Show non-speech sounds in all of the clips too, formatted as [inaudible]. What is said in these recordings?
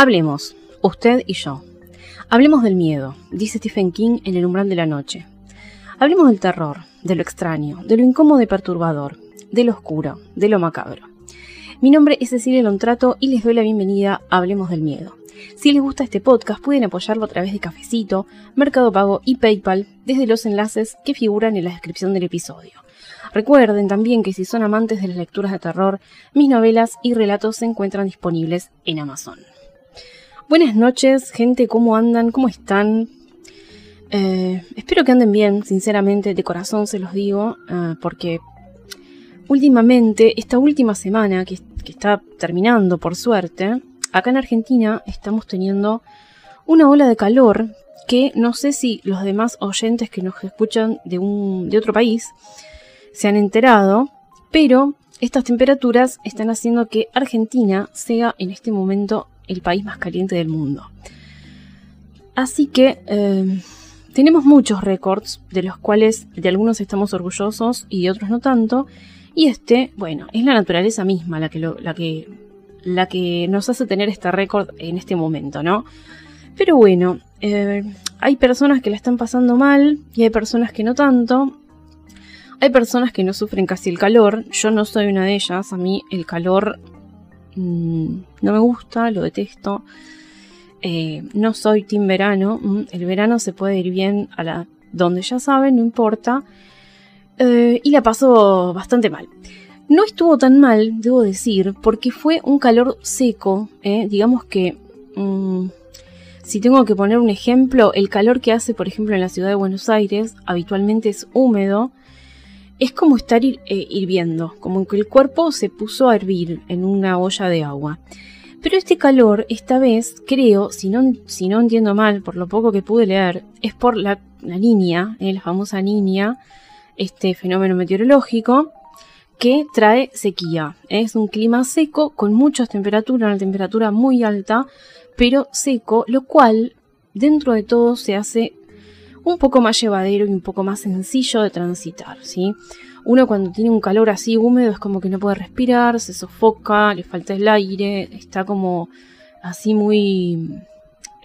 Hablemos, usted y yo. Hablemos del miedo, dice Stephen King en El umbral de la noche. Hablemos del terror, de lo extraño, de lo incómodo y perturbador, de lo oscuro, de lo macabro. Mi nombre es Cecilia Lontrato y les doy la bienvenida a Hablemos del Miedo. Si les gusta este podcast pueden apoyarlo a través de Cafecito, Mercado Pago y PayPal desde los enlaces que figuran en la descripción del episodio. Recuerden también que si son amantes de las lecturas de terror, mis novelas y relatos se encuentran disponibles en Amazon. Buenas noches, gente, ¿cómo andan? ¿Cómo están? Eh, espero que anden bien, sinceramente, de corazón se los digo, eh, porque últimamente, esta última semana que, que está terminando, por suerte, acá en Argentina estamos teniendo una ola de calor que no sé si los demás oyentes que nos escuchan de, un, de otro país se han enterado, pero estas temperaturas están haciendo que Argentina sea en este momento el país más caliente del mundo. Así que eh, tenemos muchos récords, de los cuales de algunos estamos orgullosos y de otros no tanto. Y este, bueno, es la naturaleza misma la que, la que, la que nos hace tener este récord en este momento, ¿no? Pero bueno, eh, hay personas que la están pasando mal y hay personas que no tanto. Hay personas que no sufren casi el calor. Yo no soy una de ellas. A mí el calor no me gusta, lo detesto. Eh, no soy team verano. Mm, el verano se puede ir bien a la donde ya saben, no importa. Eh, y la paso bastante mal. No estuvo tan mal, debo decir, porque fue un calor seco. Eh, digamos que, mm, si tengo que poner un ejemplo, el calor que hace, por ejemplo, en la ciudad de Buenos Aires habitualmente es húmedo es como estar eh, hirviendo, como que el cuerpo se puso a hervir en una olla de agua. Pero este calor, esta vez, creo, si no, entiendo mal, por lo poco que pude leer, es por la, niña, eh, la famosa niña, este fenómeno meteorológico, que trae sequía. Es un clima seco con muchas temperaturas, una temperatura muy alta, pero seco, lo cual dentro de todo se hace un poco más llevadero y un poco más sencillo de transitar, ¿sí? Uno cuando tiene un calor así húmedo es como que no puede respirar, se sofoca, le falta el aire, está como así muy,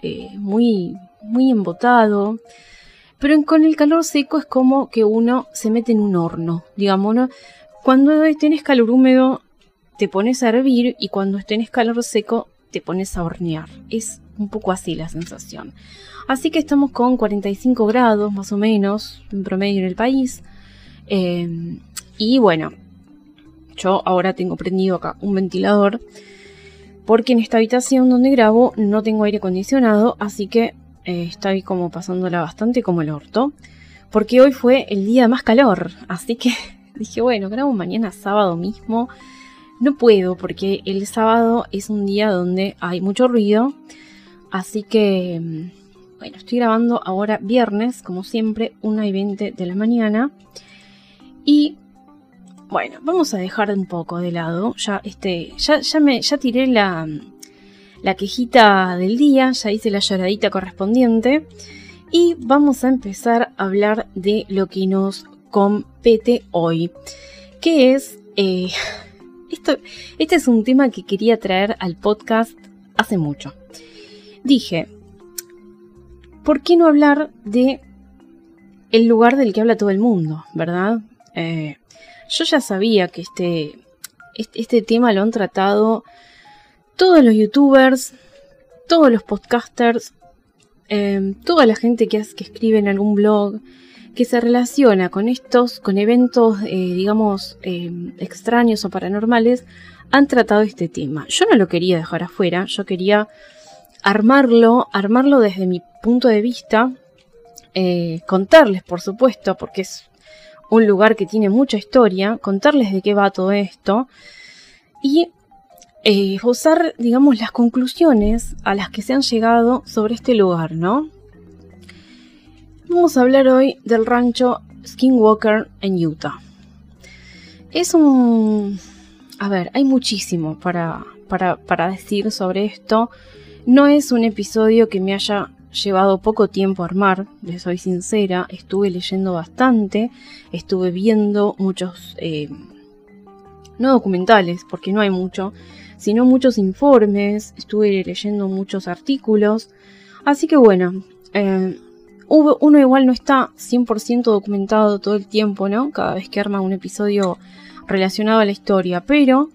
eh, muy, muy embotado. Pero con el calor seco es como que uno se mete en un horno, digamos. Cuando tenés calor húmedo te pones a hervir y cuando tenés calor seco te pones a hornear. Es un poco así la sensación. Así que estamos con 45 grados más o menos en promedio en el país. Em, y bueno, yo ahora tengo prendido acá un ventilador porque en esta habitación donde grabo no tengo aire acondicionado, así que eh, estoy como pasándola bastante como el orto. Porque hoy fue el día más calor, así que [laughs] dije, bueno, grabo mañana sábado mismo. No puedo porque el sábado es un día donde hay mucho ruido, así que em, bueno, estoy grabando ahora viernes, como siempre, 1 y 20 de la mañana. Y bueno, vamos a dejar un poco de lado. Ya, este, ya, ya, me, ya tiré la, la quejita del día, ya hice la lloradita correspondiente. Y vamos a empezar a hablar de lo que nos compete hoy. Que es. Eh, [laughs] esto, este es un tema que quería traer al podcast hace mucho. Dije, ¿por qué no hablar de el lugar del que habla todo el mundo, verdad? Eh, yo ya sabía que este, este, tema lo han tratado todos los youtubers, todos los podcasters, em, toda la gente que, que, escribe en algún blog, que se relaciona con estos, con eventos, eh, digamos, em, extraños o paranormales, han tratado este tema. Yo no lo quería dejar afuera, yo quería armarlo, armarlo desde mi punto de vista, eh, contarles, por supuesto, porque es un lugar que tiene mucha historia, contarles de qué va todo esto y eh, digamos, las conclusiones a las que se han llegado sobre este lugar, ¿no? Vamos a hablar hoy del rancho Skinwalker en Utah. Es un... A ver, hay muchísimo para, para, para decir sobre esto. No es un episodio que me haya llevado poco tiempo a armar, les soy sincera, estuve leyendo bastante, estuve viendo muchos, eh, no documentales, porque no hay mucho, sino muchos informes, estuve leyendo muchos artículos, así que bueno, eh, uno igual no está 100% documentado todo el tiempo, ¿no? Cada vez que arma un episodio relacionado a la historia, pero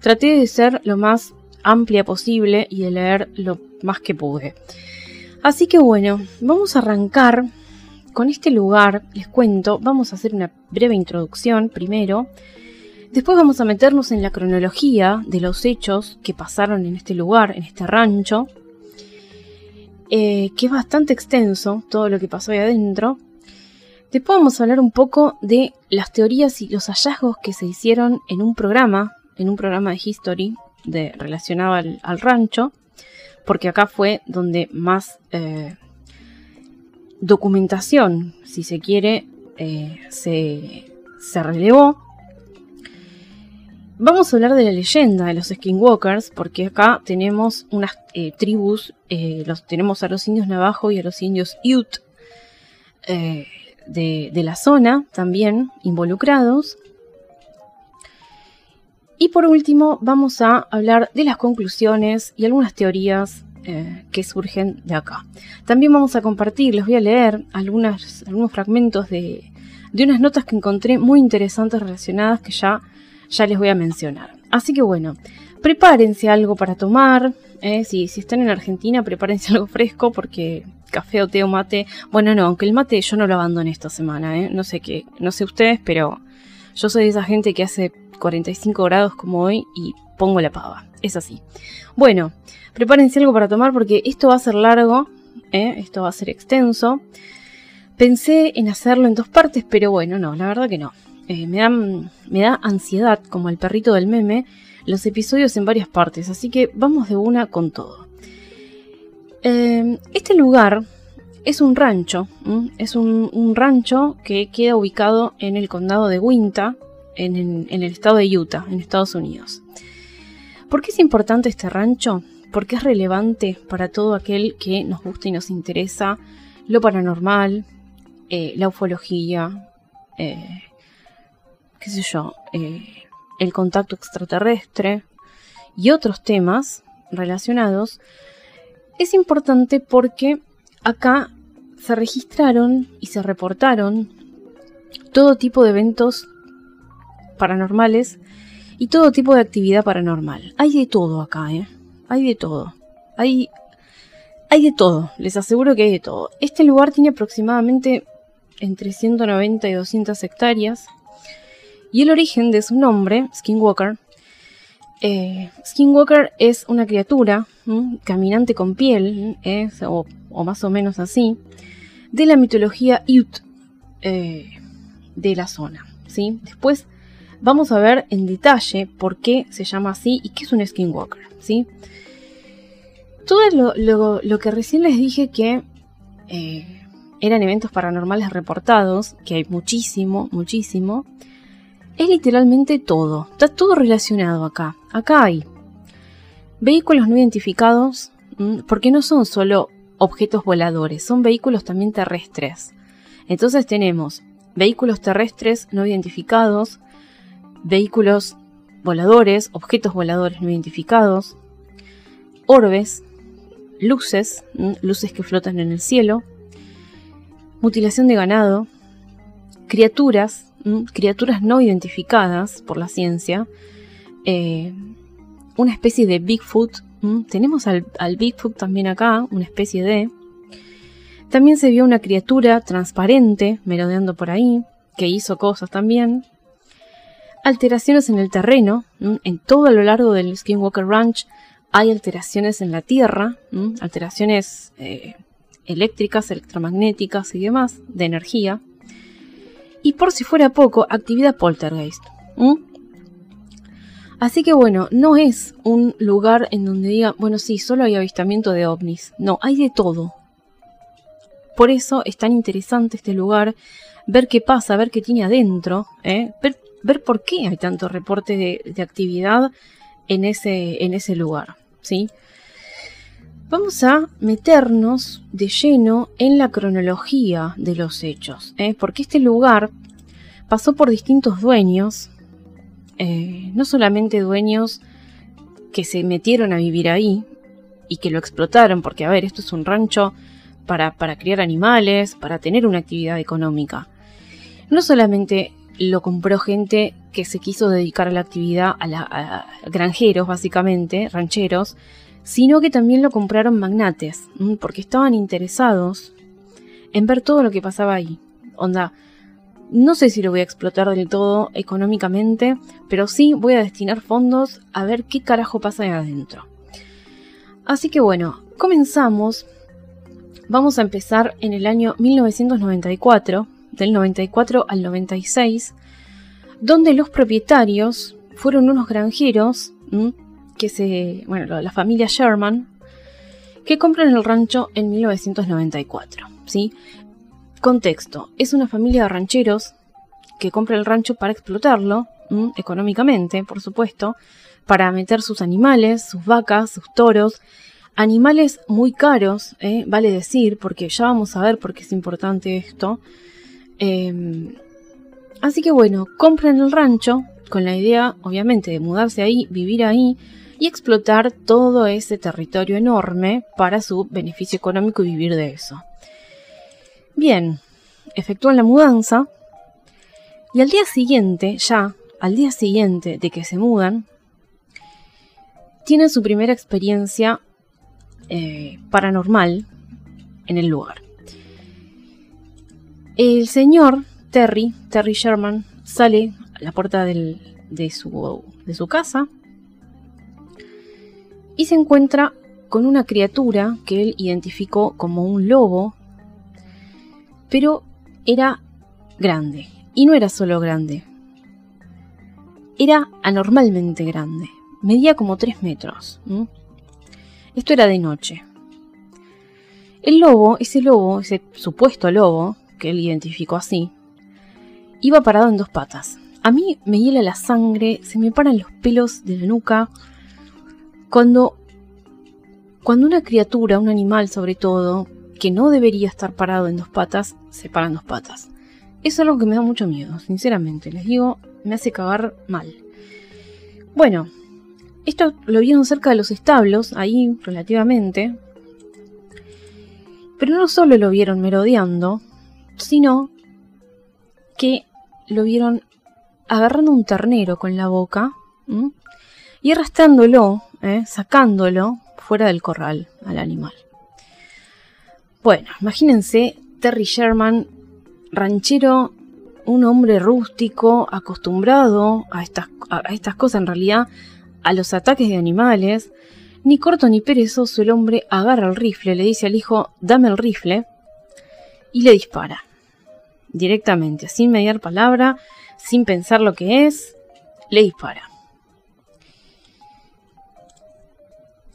traté de ser lo más amplia posible y de leer lo más que pude. Así que bueno, vamos a arrancar con este lugar, les cuento, vamos a hacer una breve introducción primero, después vamos a meternos en la cronología de los hechos que pasaron en este lugar, en este rancho, eh, que es bastante extenso todo lo que pasó ahí adentro. Después vamos a hablar un poco de las teorías y los hallazgos que se hicieron en un programa, en un programa de History de, relacionado al, rancho, porque acá fue donde más eh, documentación, si se quiere, eh, se, se, relevó. Vamos a hablar de la leyenda de los skinwalkers, porque acá tenemos unas eh, tribus, los, tenemos a los indios navajo y a los indios Ute de, de la zona también involucrados. Y por último, vamos a hablar de las conclusiones y algunas teorías eh, que surgen de acá. También vamos a compartir, les voy a leer algunos fragmentos de, de unas notas que encontré muy interesantes relacionadas que ya, ya les voy a mencionar. Así que bueno, prepárense algo para tomar. Eh, si, si están en Argentina, prepárense [laughs] algo fresco porque café o té o mate. Bueno, no, aunque el mate yo no lo abandoné esta semana, ¿eh? no sé qué, no sé ustedes, pero yo soy de esa gente que hace 45 grados como hoy y pongo la pava. Es así. Bueno, prepárense algo para tomar porque esto va a ser largo, ¿eh? esto va a ser extenso. Pensé en hacerlo en dos partes, pero bueno, no, la verdad que no. Eh, me, me da ansiedad, como el perrito del meme, los episodios en varias partes, así que vamos de una con todo. Eh, este lugar es un rancho, es un, rancho que queda ubicado en el condado de Winta, en el estado de Utah, en Estados Unidos. ¿Por qué es importante este rancho? Porque es relevante para todo aquel que nos gusta y nos interesa lo paranormal, eh, la ufología, eh, qué sé yo, eh, el contacto extraterrestre y otros temas relacionados. Es importante porque acá se registraron y se reportaron todo tipo de eventos paranormales y todo tipo de actividad paranormal. Hay de todo acá, ¿eh? Hay de todo. Hay, hay de todo, les aseguro que hay de todo. Este lugar tiene aproximadamente entre 190 y 200 hectáreas. Y el origen de su nombre, Skinwalker, eh, Skinwalker es una criatura caminante con piel, ¿eh? o, más o menos así, de la mitología Ute eh, de la zona. ¿sí? Después vamos a ver en detalle por qué se llama así y qué es un skinwalker, ¿sí? Todo lo, que recién les dije que eh, eran eventos paranormales reportados, que hay muchísimo, muchísimo, es literalmente todo, está todo relacionado acá. Acá hay vehículos no identificados, porque no son solo objetos voladores, son vehículos también terrestres. Entonces tenemos vehículos terrestres no identificados, vehículos voladores, objetos voladores no identificados, orbes, luces, luces que flotan en el cielo, mutilación de ganado, criaturas, criaturas no identificadas por la ciencia, eh, una especie de Bigfoot, tenemos al, al Bigfoot también acá, una especie de... También se vio una criatura transparente merodeando por ahí, que hizo cosas también alteraciones en el terreno. En todo a lo largo del Skinwalker Ranch hay alteraciones en la tierra, alteraciones eh, eléctricas, electromagnéticas y demás, de energía. Y por si fuera poco, actividad poltergeist. Así que bueno, no es un lugar en donde diga, bueno, sí, solo hay avistamiento de ovnis. No, hay de todo. Por eso es tan interesante este lugar, ver qué pasa, ver qué tiene adentro, ¿eh? Por qué hay tanto reporte de, actividad en ese, en ese lugar. ¿sí? Vamos a meternos de lleno en la cronología de los hechos, ¿eh? porque este lugar pasó por distintos dueños, eh, no solamente dueños que se metieron a vivir ahí y que lo explotaron, porque a ver, esto es un rancho para, para criar animales, para tener una actividad económica. No solamente lo compró gente que se quiso dedicar a la actividad, a, la, granjeros básicamente, rancheros, sino que también lo compraron magnates, porque estaban interesados en ver todo lo que pasaba ahí. Onda, no sé si lo voy a explotar del todo económicamente, pero sí voy a destinar fondos a ver qué carajo pasa ahí adentro. Así que bueno, comenzamos. Vamos a empezar en el año 1994, del 94 al 96, donde los propietarios fueron unos granjeros, que se, bueno, la familia Sherman, que compran el rancho en 1994, ¿sí? Contexto, es una familia de rancheros que compra el rancho para explotarlo, económicamente, por supuesto, para meter sus animales, sus vacas, sus toros, animales muy caros, ¿eh? vale decir, porque ya vamos a ver por qué es importante esto. Em, así que bueno, compran el rancho con la idea, obviamente, de mudarse ahí, vivir ahí y explotar todo ese territorio enorme para su beneficio económico y vivir de eso. Bien, efectúan la mudanza y al día siguiente, ya, al día siguiente de que se mudan, tienen su primera experiencia eh, paranormal en el lugar. El señor Terry, Terry Sherman, sale a la puerta de, su, casa y se encuentra con una criatura que él identificó como un lobo, pero era grande. Y no era solo grande, era anormalmente grande. Medía como 3 metros. Esto era de noche. El lobo, ese lobo, ese supuesto lobo, que él identificó así, iba parado en dos patas. A mí me hiela la sangre, se me paran los pelos de la nuca. Cuando, cuando una criatura, un animal sobre todo, que no debería estar parado en dos patas, se para en dos patas. Eso es algo que me da mucho miedo, sinceramente. Les digo, me hace cagar mal. Bueno, esto lo vieron cerca de los establos, ahí relativamente. Pero no solo lo vieron merodeando, sino que lo vieron agarrando un ternero con la boca y arrastrándolo, ¿eh? sacándolo fuera del corral al animal. Bueno, imagínense Terry Sherman, ranchero, un hombre rústico, acostumbrado a estas, a estas cosas en realidad, a los ataques de animales, ni corto ni perezoso el hombre agarra el rifle, le dice al hijo, dame el rifle, y le dispara. Directamente, sin mediar palabra, sin pensar lo que es, le dispara.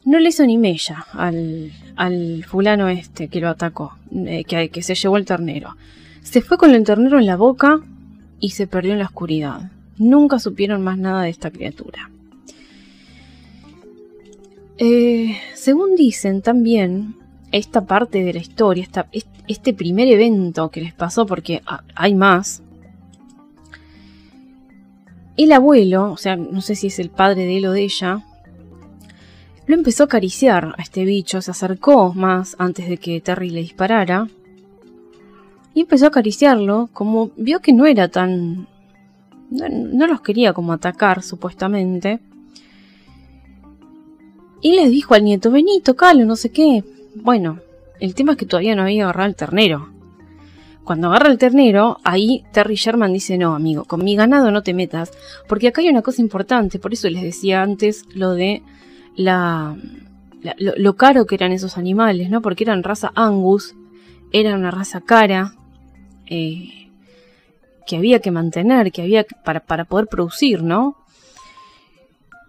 No le hizo ni mella al, al fulano este que lo atacó, eh, que, que se llevó el ternero. Se fue con el ternero en la boca y se perdió en la oscuridad. Nunca supieron más nada de esta criatura. Eh, según dicen también, esta parte de la historia, este primer evento que les pasó, porque hay más, el abuelo, o sea, no sé si es el padre de él o de ella, lo empezó a acariciar a este bicho, se acercó más antes de que Terry le disparara, y empezó a acariciarlo, como vio que no era tan... no los quería como atacar, supuestamente, y les dijo al nieto, vení, tocalo, no sé qué. Bueno, el tema es que todavía no había agarrado el ternero. Cuando agarra el ternero, ahí Terry Sherman dice, no, amigo, con mi ganado no te metas, porque acá hay una cosa importante, por eso les decía antes lo de la, lo, caro que eran esos animales, ¿no? Porque eran raza Angus, era una raza cara, eh, que había que mantener, que había para, poder producir, ¿no?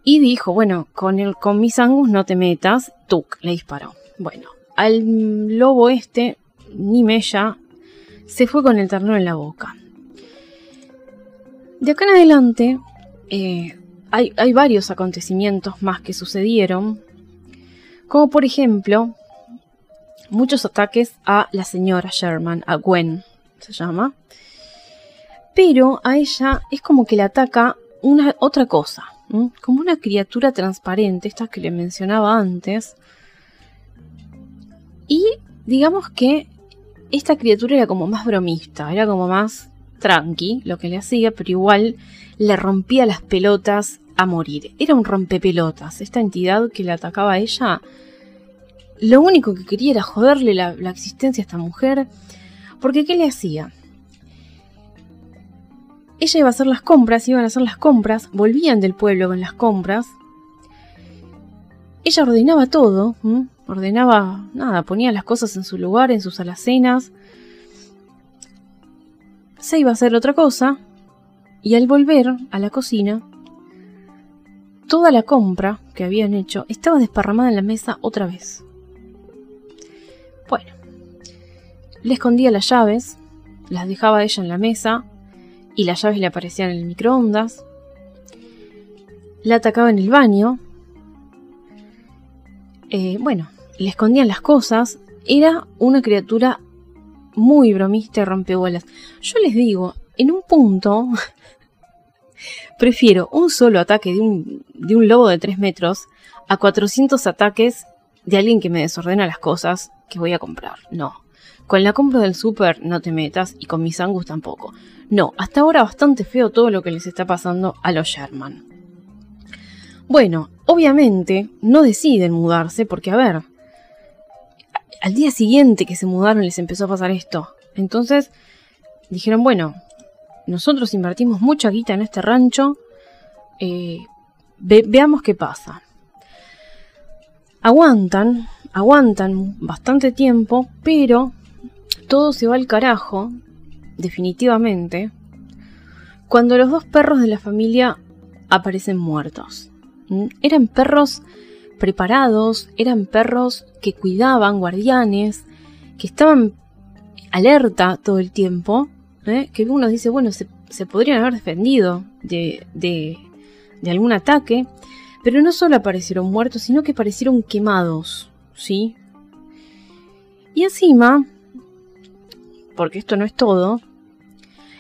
y dijo, bueno, con, el, con mis angus no te metas, Tuk, le disparó. Bueno, al lobo este, ni mella, se fue con el ternero en la boca. De acá en adelante, eh, hay, hay varios acontecimientos más que sucedieron, como por ejemplo, muchos ataques a la señora Sherman, a Gwen, se llama. Pero a ella es como que le ataca una otra cosa. como una criatura transparente, estas que le mencionaba antes. Y digamos que esta criatura era como más bromista, era como más tranqui lo que le hacía, pero igual le rompía las pelotas a morir. Era un rompepelotas. Esta entidad que le atacaba a ella, lo único que quería era joderle la, la existencia a esta mujer. Porque ¿qué le hacía? Ella iba a hacer las compras, iban a hacer las compras, volvían del pueblo con las compras. Ella ordenaba todo, ordenaba nada, ponía las cosas en su lugar, en sus alacenas. Se iba a hacer otra cosa y al volver a la cocina, toda la compra que habían hecho estaba desparramada en la mesa otra vez. Bueno, le escondía las llaves, las dejaba ella en la mesa, y las llaves le aparecían en el microondas. La atacaba en el baño. Eh, bueno, le escondían las cosas. Era una criatura muy bromista y rompehuelas. Yo les digo, en un punto, [laughs] prefiero un solo ataque de un, de un lobo de 3 metros a 400 ataques de alguien que me desordena las cosas que voy a comprar. No. Con la compra del súper no te metas y con mis angus tampoco. No, hasta ahora bastante feo todo lo que les está pasando a los Sherman. Bueno, obviamente no deciden mudarse porque, a ver, al día siguiente que se mudaron les empezó a pasar esto. Entonces dijeron, bueno, nosotros invertimos mucha guita en este rancho, eh, veamos qué pasa. Aguantan, aguantan bastante tiempo, pero todo se va al carajo definitivamente, cuando los dos perros de la familia aparecen muertos. Eran perros preparados, eran perros que cuidaban, guardianes, que estaban alerta todo el tiempo, ¿eh? que uno dice, bueno, se, podrían haber defendido de, de, de, algún ataque, pero no solo aparecieron muertos, sino que aparecieron quemados, ¿sí? Y encima, porque esto no es todo,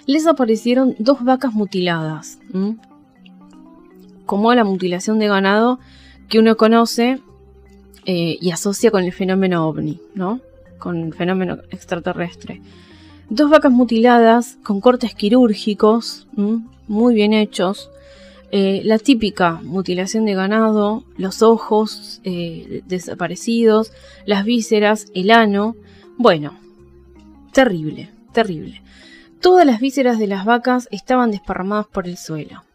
les aparecieron dos vacas mutiladas. Como la mutilación de ganado que uno conoce eh, y asocia con el fenómeno ovni, ¿no? Con el fenómeno extraterrestre. Dos vacas mutiladas con cortes quirúrgicos, muy bien hechos. Eh, la típica mutilación de ganado, los ojos eh, desaparecidos, las vísceras, el ano. Bueno, terrible, terrible. Todas las vísceras de las vacas estaban desparramadas por el suelo.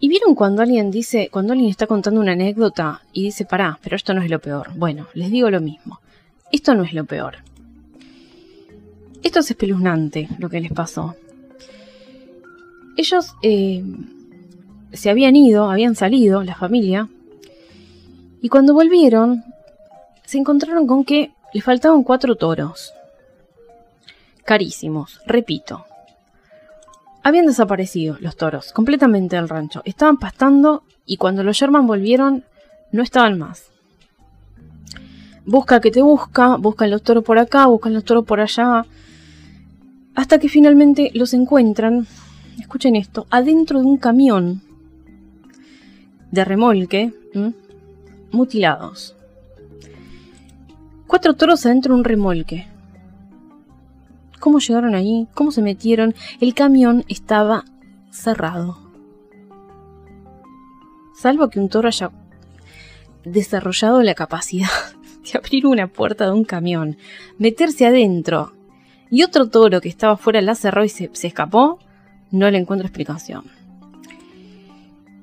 ¿Y vieron cuando alguien dice, cuando alguien está contando una anécdota y dice, pará, pero esto no es lo peor? Bueno, les digo lo mismo. Esto no es lo peor. Esto es espeluznante lo que les pasó. Ellos eh, se habían ido, habían salido, la familia, y cuando volvieron, se encontraron con que le faltaban cuatro toros carísimos, repito. Habían desaparecido los toros completamente del rancho. Estaban pastando y cuando los Sherman volvieron no estaban más. Busca que te busca, buscan los toros por acá, buscan los toros por allá. Hasta que finalmente los encuentran, escuchen esto, adentro de un camión de remolque, mutilados. Cuatro toros adentro de un remolque. ¿Cómo llegaron ahí? ¿Cómo se metieron? El camión estaba cerrado. Salvo que un toro haya desarrollado la capacidad [laughs] de abrir una puerta de un camión, meterse adentro y otro toro que estaba fuera la cerró y se, se escapó, no le encuentro explicación.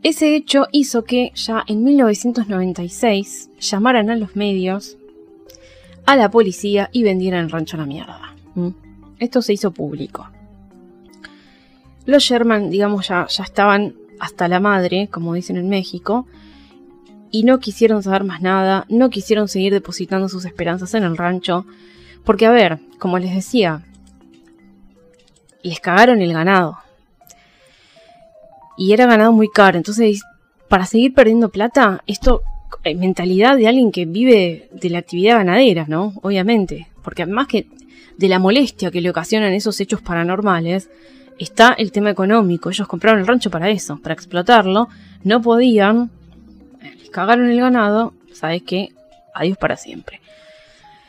Ese hecho hizo que ya en 1996 llamaran a los medios, a la policía y vendieran el rancho a la mierda. Esto se hizo público. Los Sherman, digamos, ya, ya estaban hasta la madre, como dicen en México, y no quisieron saber más nada, no quisieron seguir depositando sus esperanzas en el rancho, porque a ver, como les decía, les cagaron el ganado. Y era ganado muy caro, entonces para seguir perdiendo plata, esto eh, mentalidad de alguien que vive de la actividad ganadera, ¿no? Obviamente, porque además que de la molestia que le ocasionan esos hechos paranormales, está el tema económico. Ellos compraron el rancho para eso, para explotarlo. No podían, les cagaron el ganado, sabes qué, adiós para siempre.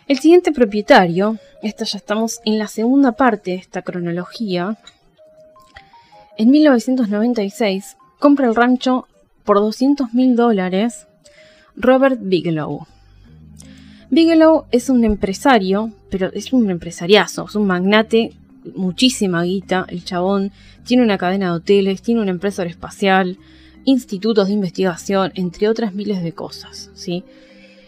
El siguiente propietario, esta ya estamos en la segunda parte de esta cronología, en 1996 compra el rancho por 200 mil dólares Robert Bigelow. Bigelow es un empresario, pero es un empresariazo, es un magnate, muchísima guita, el chabón, tiene una cadena de hoteles, tiene una empresa aeroespacial, institutos de investigación, entre otras miles de cosas, ¿sí?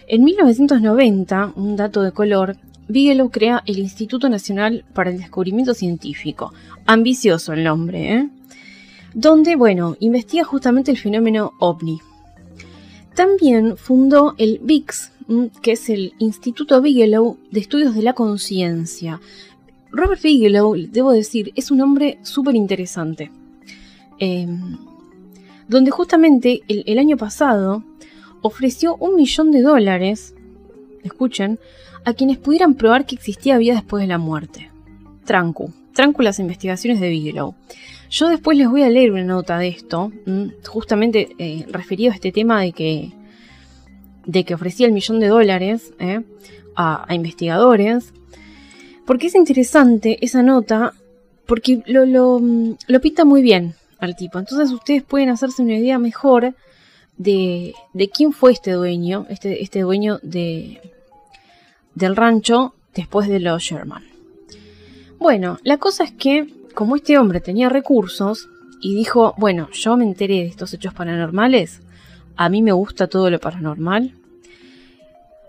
En 1990, un dato de color, Bigelow crea el Instituto Nacional para el Descubrimiento Científico, ambicioso el nombre, ¿eh? donde, bueno, investiga justamente el fenómeno ovni. También fundó el BICS, que es el Instituto Bigelow de Estudios de la Conciencia. Robert Bigelow, debo decir, es un hombre súper interesante. Em, donde justamente el, año pasado ofreció un millón de dólares, escuchen, a quienes pudieran probar que existía vida después de la muerte. Trancu, trancu las investigaciones de Bigelow. Yo después les voy a leer una nota de esto, justamente eh, referido a este tema de que, de que ofrecía el millón de dólares eh, a, investigadores, porque es interesante esa nota, porque lo, lo, pinta muy bien al tipo. Entonces ustedes pueden hacerse una idea mejor de, de quién fue este dueño, este, este dueño de, del rancho después de los Sherman. Bueno, la cosa es que como este hombre tenía recursos y dijo, bueno, yo me enteré de estos hechos paranormales, a mí me gusta todo lo paranormal,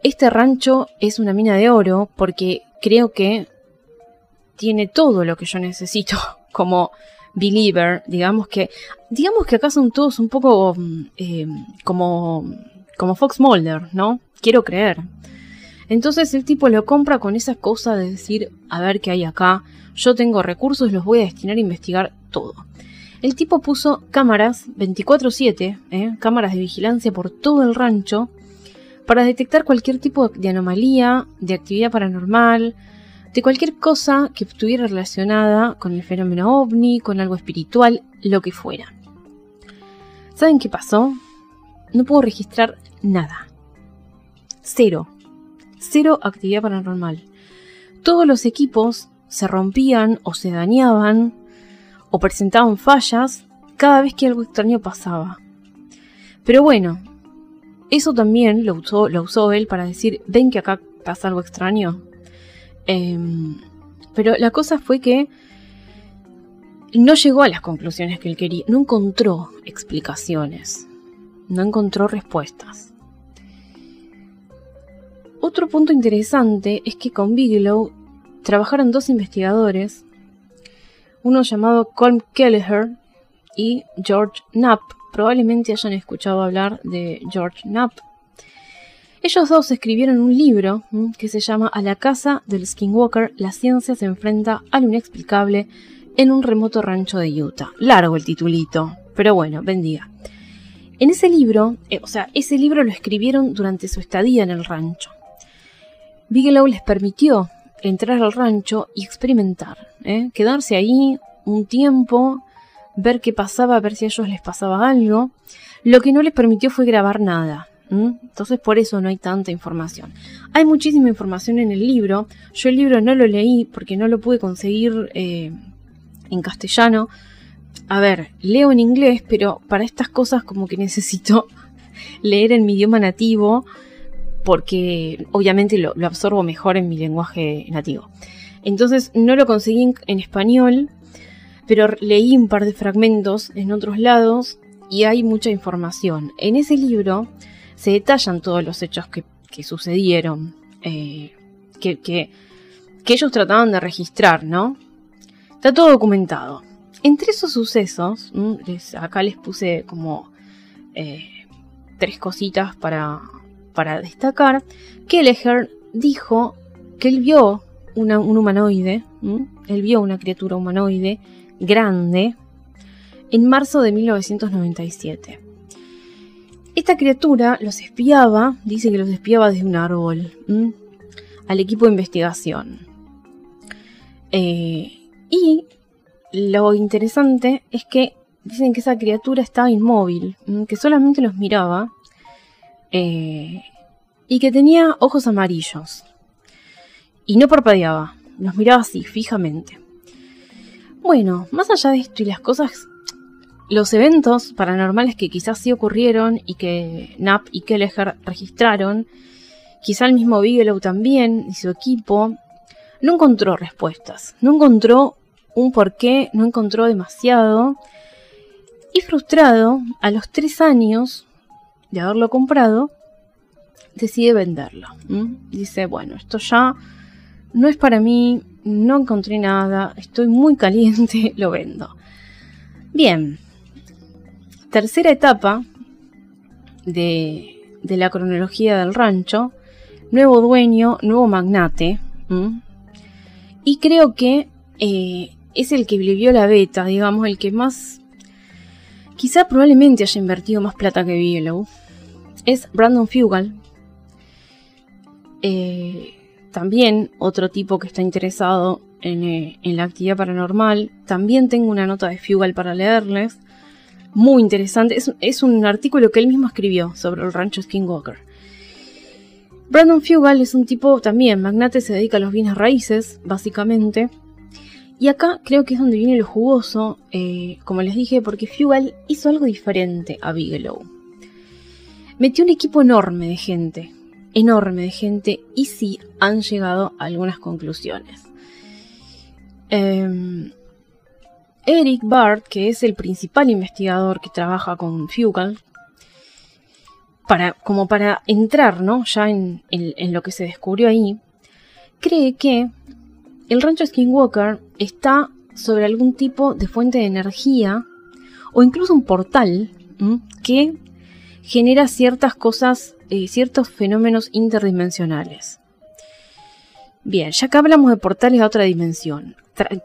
este rancho es una mina de oro porque creo que tiene todo lo que yo necesito [laughs] como believer, digamos que digamos que acá son todos un poco mm, eh, como como Fox Mulder, ¿no? Quiero creer. Entonces el tipo lo compra con esa cosa de decir, a ver qué hay acá, yo tengo recursos, los voy a destinar a investigar todo. El tipo puso cámaras 24/7, ¿eh? cámaras de vigilancia por todo el rancho, para detectar cualquier tipo de anomalía, de actividad paranormal, de cualquier cosa que estuviera relacionada con el fenómeno ovni, con algo espiritual, lo que fuera. ¿Saben qué pasó? No puedo registrar nada. Cero cero actividad paranormal. Todos los equipos se rompían o se dañaban o presentaban fallas cada vez que algo extraño pasaba. Pero bueno, eso también lo usó, él para decir, ven que acá pasa algo extraño. Em, pero la cosa fue que no llegó a las conclusiones que él quería, no encontró explicaciones, no encontró respuestas. Otro punto interesante es que con Bigelow trabajaron dos investigadores, uno llamado Colm Kelleher y George Knapp. Probablemente hayan escuchado hablar de George Knapp. Ellos dos escribieron un libro que se llama A la casa del Skinwalker, la ciencia se enfrenta al inexplicable en un remoto rancho de Utah. Largo el titulito, pero bueno, bendiga. En ese libro, eh, o sea, ese libro lo escribieron durante su estadía en el rancho. Bigelow les permitió entrar al rancho y experimentar, ¿eh? quedarse ahí un tiempo, ver qué pasaba, ver si a ellos les pasaba algo. Lo que no les permitió fue grabar nada. Entonces por eso no hay tanta información. Hay muchísima información en el libro. Yo el libro no lo leí porque no lo pude conseguir eh, en castellano. A ver, leo en inglés, pero para estas cosas como que necesito [laughs] leer en mi idioma nativo porque obviamente lo, absorbo mejor en mi lenguaje nativo. Entonces no lo conseguí en, español, pero leí un par de fragmentos en otros lados y hay mucha información. En ese libro se detallan todos los hechos que, sucedieron, eh, que, ellos trataban de registrar, ¿no? Está todo documentado. Entre esos sucesos, acá les puse como eh, tres cositas para, para destacar, Kelleher dijo que él vio un humanoide, él vio una criatura humanoide grande en marzo de 1997. Esta criatura los espiaba, dice que los espiaba desde un árbol, al equipo de investigación. Eh, y lo interesante es que dicen que esa criatura estaba inmóvil, que solamente los miraba eh, y que tenía ojos amarillos. Y no parpadeaba, los miraba así, fijamente. Bueno, más allá de esto y las cosas, los eventos paranormales que quizás sí ocurrieron y que Knapp y Kelleher registraron, quizá el mismo Bigelow también y su equipo, no encontró respuestas, no encontró un porqué, no encontró demasiado. Y frustrado, a los tres años de haberlo comprado, decide venderlo. Dice, bueno, esto ya no es para mí, no encontré nada, estoy muy caliente, [laughs] lo vendo. Bien, tercera etapa de, la cronología del rancho, nuevo dueño, nuevo magnate. Y creo que eh, es el que vivió la beta, digamos, el que más... Quizá probablemente haya invertido más plata que Bigelow. Es Brandon Fugal. Eh, también otro tipo que está interesado eh, en, la actividad paranormal. También tengo una nota de Fugal para leerles. Muy interesante. Es, un artículo que él mismo escribió sobre el rancho Skinwalker. Brandon Fugal es un tipo también, magnate, se dedica a los bienes raíces, básicamente. Y acá creo que es donde viene lo jugoso, eh, como les dije, porque Fugal hizo algo diferente a Bigelow. Metió un equipo enorme de gente, enorme de gente, y sí han llegado a algunas conclusiones. Em, Eric Bart, que es el principal investigador que trabaja con Fugal, para, como para entrar ¿no? ya en, lo que se descubrió ahí, cree que el rancho Skinwalker está sobre algún tipo de fuente de energía o incluso un portal que genera ciertas cosas, eh, ciertos fenómenos interdimensionales. Bien, ya que hablamos de portales a otra dimensión,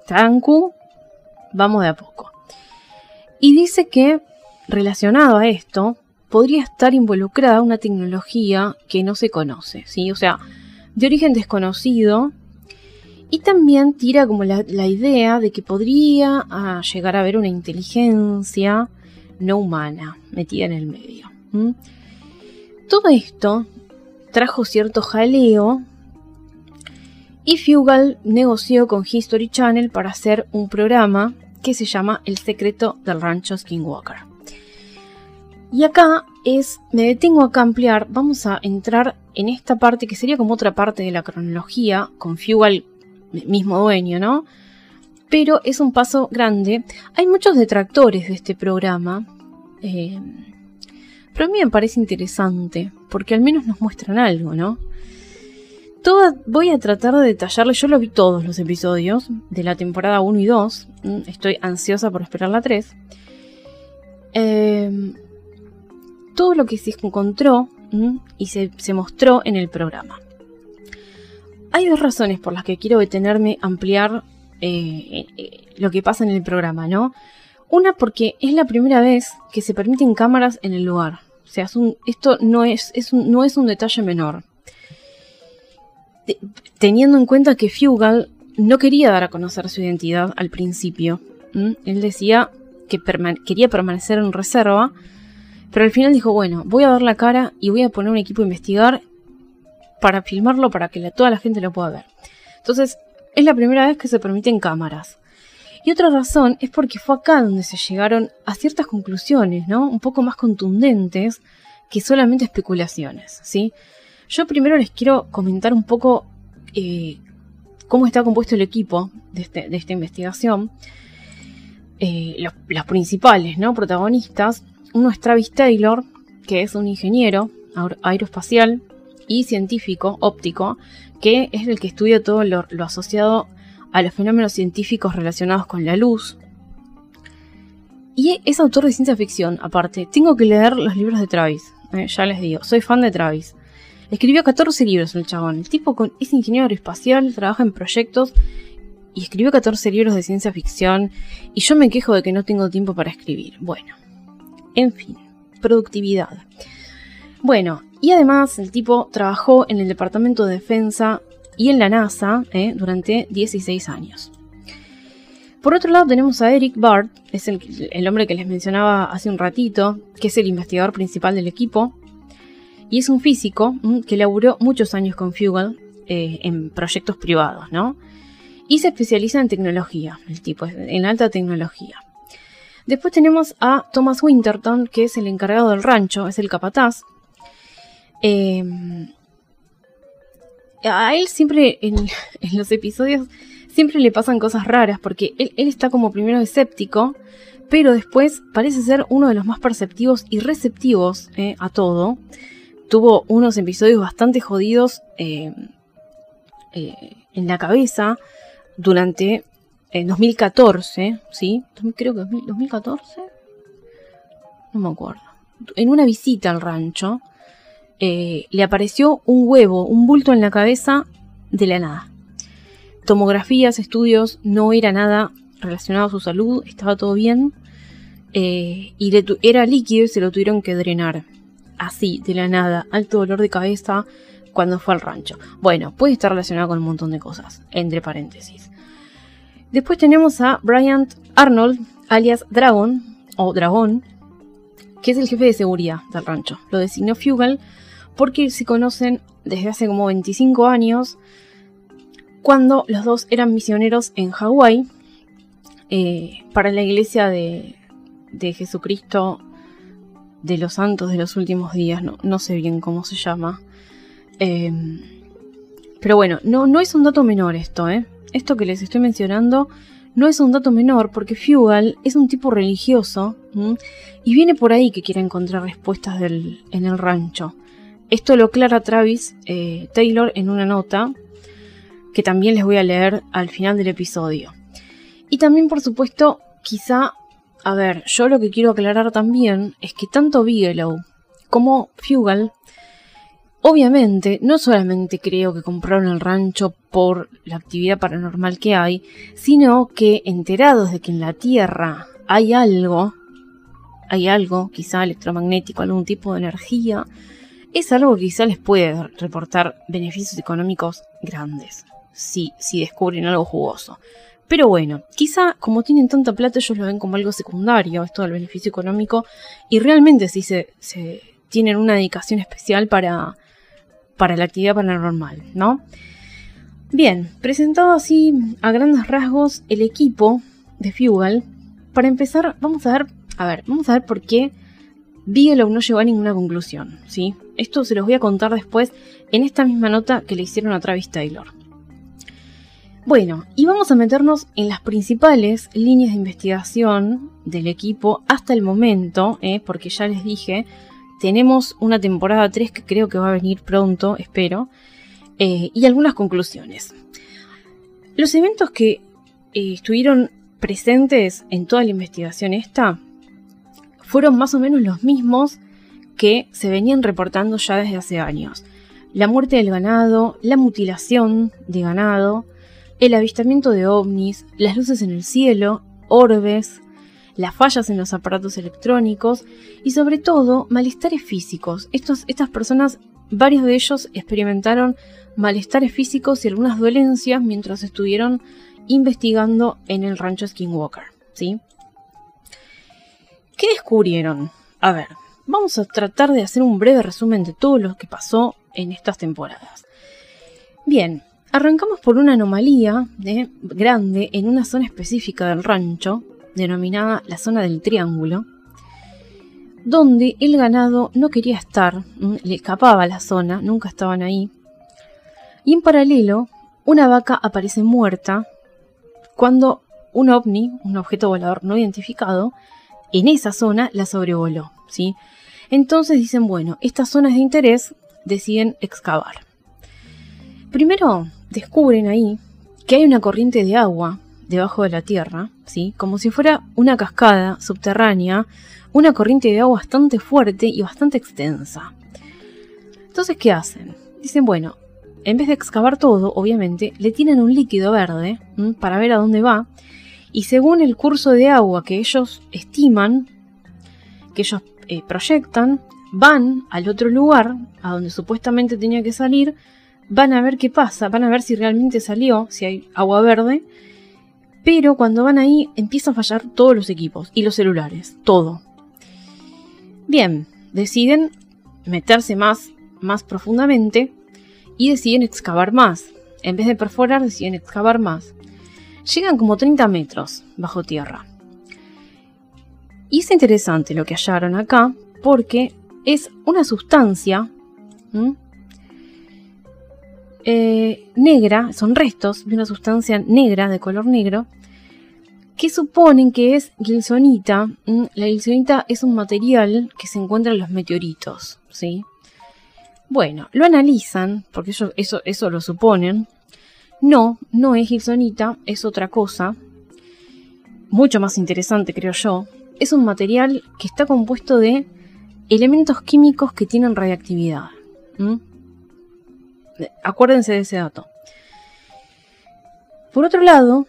trancu, vamos de a poco. Y dice que, relacionado a esto, podría estar involucrada una tecnología que no se conoce, ¿sí? O sea, de origen desconocido. Y también tira como la, idea de que podría ah, llegar a haber una inteligencia no humana metida en el medio. Todo esto trajo cierto jaleo y Fugal negoció con History Channel para hacer un programa que se llama El secreto del rancho Skinwalker. Y acá es, me detengo acá a ampliar, vamos a entrar en esta parte que sería como otra parte de la cronología, con Fugal mismo dueño, ¿no? Pero es un paso grande. Hay muchos detractores de este programa, eh, pero a mí me parece interesante, porque al menos nos muestran algo, ¿no? Todo, voy a tratar de detallarle, yo lo vi todos los episodios de la temporada 1 y 2, mm, estoy ansiosa por esperar la 3. Eh, todo lo que se encontró y se, mostró en el programa. Hay dos razones por las que quiero detenerme, ampliar eh, eh, lo que pasa en el programa, ¿no? Una porque es la primera vez que se permiten cámaras en el lugar. O sea, esto no es, un, no es un detalle menor. teniendo en cuenta que Fugal no quería dar a conocer su identidad al principio. Él decía que quería permanecer en reserva pero al final dijo, bueno, voy a dar la cara y voy a poner un equipo a investigar para filmarlo para que toda la gente lo pueda ver. Entonces, es la primera vez que se permiten cámaras. Y otra razón es porque fue acá donde se llegaron a ciertas conclusiones, ¿no? Un poco más contundentes que solamente especulaciones, ¿sí? Yo primero les quiero comentar un poco eh, cómo está compuesto el equipo de, este, esta investigación. Eh, los, principales, ¿no? Protagonistas uno es Travis Taylor, que es un ingeniero aeroespacial y científico óptico, que es el que estudia todo lo, asociado a los fenómenos científicos relacionados con la luz. Y es autor de ciencia ficción, aparte. Tengo que leer los libros de Travis, eh, ya les digo, soy fan de Travis. Escribió 14 libros el chabón. El tipo es ingeniero aeroespacial, trabaja en proyectos y escribió 14 libros de ciencia ficción. Y yo me quejo de que no tengo tiempo para escribir. Bueno, en fin, productividad. Bueno, y además el tipo trabajó en el Departamento de Defensa y en la NASA eh, durante 16 años. Por otro lado tenemos a Eric Bart, es el, hombre que les mencionaba hace un ratito, que es el investigador principal del equipo, y es un físico que laburó muchos años con Fugal eh, en proyectos privados, ¿no? Y se especializa en tecnología, el tipo, en alta tecnología. Después tenemos a Thomas Winterton, que es el encargado del rancho, es el capataz. Em, a él siempre [laughs] en, los episodios siempre le pasan cosas raras porque él, está como primero escéptico, pero después parece ser uno de los más perceptivos y receptivos eh, a todo. Tuvo unos episodios bastante jodidos em, eh, en la cabeza durante en 2014, ¿sí? Creo que 2014. No me acuerdo. En una visita al rancho, eh, le apareció un huevo, un bulto en la cabeza de la nada. Tomografías, estudios, no era nada relacionado a su salud, estaba todo bien. Eh, y era líquido y se lo tuvieron que drenar. Así, de la nada, alto dolor de cabeza cuando fue al rancho. Bueno, puede estar relacionado con un montón de cosas, entre paréntesis. Después tenemos a Bryant Arnold, alias Dragon, o Dragón, que es el jefe de seguridad del rancho. Lo designó Fugal porque se conocen desde hace como 25 años, cuando los dos eran misioneros en Hawái eh, para la iglesia de, Jesucristo de los santos de los últimos días, no, sé bien cómo se llama. Eh, pero bueno, no, no es un dato menor esto, ¿eh? esto que les estoy mencionando no es un dato menor porque Fugal es un tipo religioso y viene por ahí que quiere encontrar respuestas en el rancho. Esto lo aclara Travis eh, Taylor en una nota que también les voy a leer al final del episodio. Y también, por supuesto, quizá, a ver, yo lo que quiero aclarar también es que tanto Bigelow como Fugal Obviamente, no solamente creo que compraron el rancho por la actividad paranormal que hay, sino que enterados de que en la Tierra hay algo, hay algo, quizá electromagnético, algún tipo de energía, es algo que quizá les puede reportar beneficios económicos grandes, si, si descubren algo jugoso. Pero bueno, quizá como tienen tanta plata ellos lo ven como algo secundario, esto del beneficio económico, y realmente sí se, se tienen una dedicación especial para, para la actividad paranormal, ¿no? Bien, presentado así a grandes rasgos el equipo de Fugal, para empezar vamos a ver, a ver, vamos a ver por qué Bigelow no llegó a ninguna conclusión, ¿sí? Esto se los voy a contar después en esta misma nota que le hicieron a Travis Taylor. Bueno, y vamos a meternos en las principales líneas de investigación del equipo hasta el momento, ¿eh? porque ya les dije, tenemos una temporada 3 que creo que va a venir pronto, espero, eh, y algunas conclusiones. Los eventos que eh, estuvieron presentes en toda la investigación esta fueron más o menos los mismos que se venían reportando ya desde hace años. La muerte del ganado, la mutilación de ganado, el avistamiento de ovnis, las luces en el cielo, orbes, las fallas en los aparatos electrónicos y sobre todo malestares físicos. Estos, estas personas, varios de ellos experimentaron malestares físicos y algunas dolencias mientras estuvieron investigando en el rancho Skinwalker. ¿sí? ¿Qué descubrieron? A ver, vamos a tratar de hacer un breve resumen de todo lo que pasó en estas temporadas. Bien, arrancamos por una anomalía de, grande en una zona específica del rancho, denominada la zona del Triángulo, donde el ganado no quería estar, le escapaba a la zona, nunca estaban ahí. Y en paralelo, una vaca aparece muerta cuando un ovni, un objeto volador no identificado, en esa zona la sobrevoló. ¿sí? Entonces dicen, bueno, estas zonas de interés deciden excavar. Primero descubren ahí que hay una corriente de agua debajo de la tierra, ¿sí? como si fuera una cascada subterránea, una corriente de agua bastante fuerte y bastante extensa. Entonces, ¿qué hacen? Dicen, bueno, en vez de excavar todo, obviamente, le tienen un líquido verde para ver a dónde va, y según el curso de agua que ellos estiman, que ellos eh, proyectan, van al otro lugar, a donde supuestamente tenía que salir, van a ver qué pasa, van a ver si realmente salió, si hay agua verde, Pero cuando van ahí empiezan a fallar todos los equipos y los celulares, todo. Bien, deciden meterse más, más profundamente y deciden excavar más. En vez de perforar, deciden excavar más. Llegan como 30 metros bajo tierra. Y es interesante lo que hallaron acá porque es una sustancia eh, negra, son restos de una sustancia negra de color negro que suponen que es gilsonita. La gilsonita es un material que se encuentra en los meteoritos, ¿sí? Bueno, lo analizan, porque eso, eso, eso lo suponen. No, no es gilsonita, es otra cosa. Mucho más interesante, creo yo. Es un material que está compuesto de elementos químicos que tienen radiactividad. Acuérdense de ese dato. Por otro lado,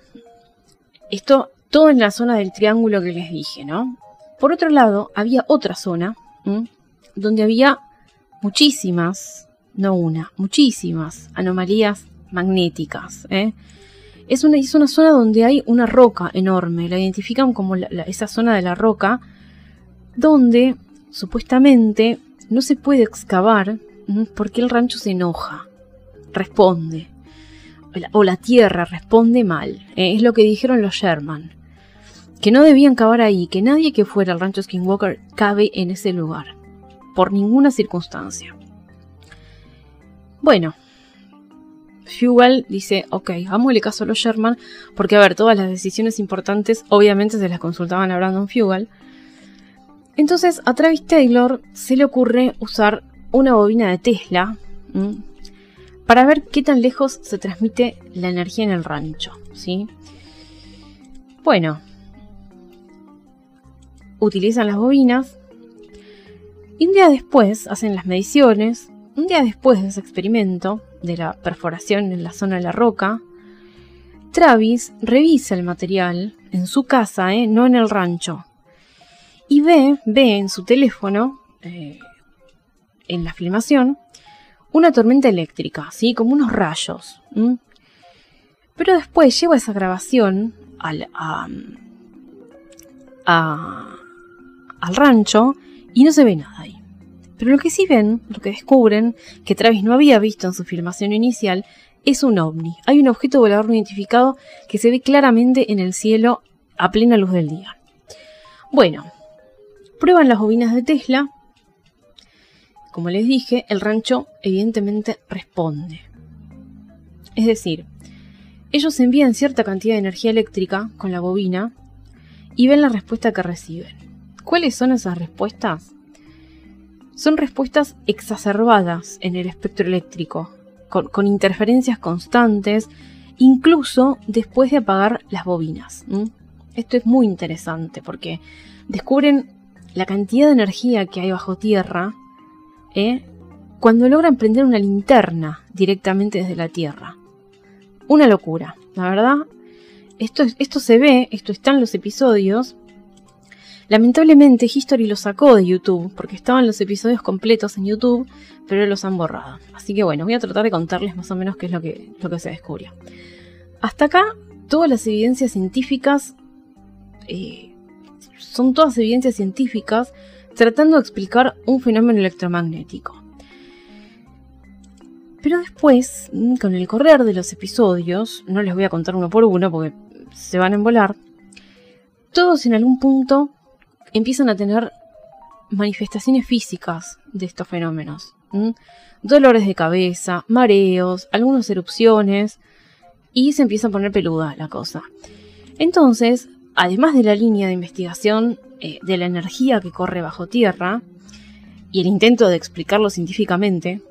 esto todo en la zona del triángulo que les dije, ¿no? Por otro lado, había otra zona donde había muchísimas, no una, muchísimas anomalías magnéticas. ¿eh? Es, una, es una zona donde hay una roca enorme, la identifican como esa zona de la roca, donde supuestamente no se puede excavar porque el rancho se enoja, responde, o la, tierra responde mal. ¿eh? Es lo que dijeron los Sherman que no debían cavar ahí, que nadie que fuera al rancho Skinwalker cabe en ese lugar, por ninguna circunstancia. Bueno, Fugal dice, ok, hagámosle caso a los Sherman, porque a ver, todas las decisiones importantes obviamente se las consultaban a Brandon Fugal. Entonces a Travis Taylor se le ocurre usar una bobina de Tesla para ver qué tan lejos se transmite la energía en el rancho, ¿sí? Bueno, utilizan las bobinas y un día después hacen las mediciones, un día después de ese experimento de la perforación en la zona de la roca, Travis revisa el material en su casa, ¿eh? no en el rancho, y ve, ve en su teléfono, eh, en la filmación, una tormenta eléctrica, ¿sí? como unos rayos. Pero después lleva esa grabación al, al rancho y no se ve nada ahí. Pero lo que sí ven, lo que descubren, que Travis no había visto en su filmación inicial, es un ovni. Hay un objeto volador no identificado que se ve claramente en el cielo a plena luz del día. Bueno, prueban las bobinas de Tesla. Como les dije, el rancho evidentemente responde. Es decir, ellos envían cierta cantidad de energía eléctrica con la bobina y ven la respuesta que reciben. ¿Cuáles son esas respuestas? Son respuestas exacerbadas en el espectro eléctrico, con, interferencias constantes, incluso después de apagar las bobinas. Esto es muy interesante porque descubren la cantidad de energía que hay bajo tierra ¿eh? cuando logran prender una linterna directamente desde la tierra. Una locura, la verdad. Esto, esto se ve, esto está en los episodios, Lamentablemente History lo sacó de YouTube, porque estaban los episodios completos en YouTube, pero los han borrado. Así que bueno, voy a tratar de contarles más o menos qué es lo que, lo que se descubrió. Hasta acá, todas las evidencias científicas eh, son todas evidencias científicas tratando de explicar un fenómeno electromagnético. Pero después, con el correr de los episodios, no les voy a contar uno por uno porque se van a embolar, todos en algún punto empiezan a tener manifestaciones físicas de estos fenómenos. Dolores de cabeza, mareos, algunas erupciones y se empieza a poner peluda la cosa. Entonces, además de la línea de investigación eh, de la energía que corre bajo tierra y el intento de explicarlo científicamente,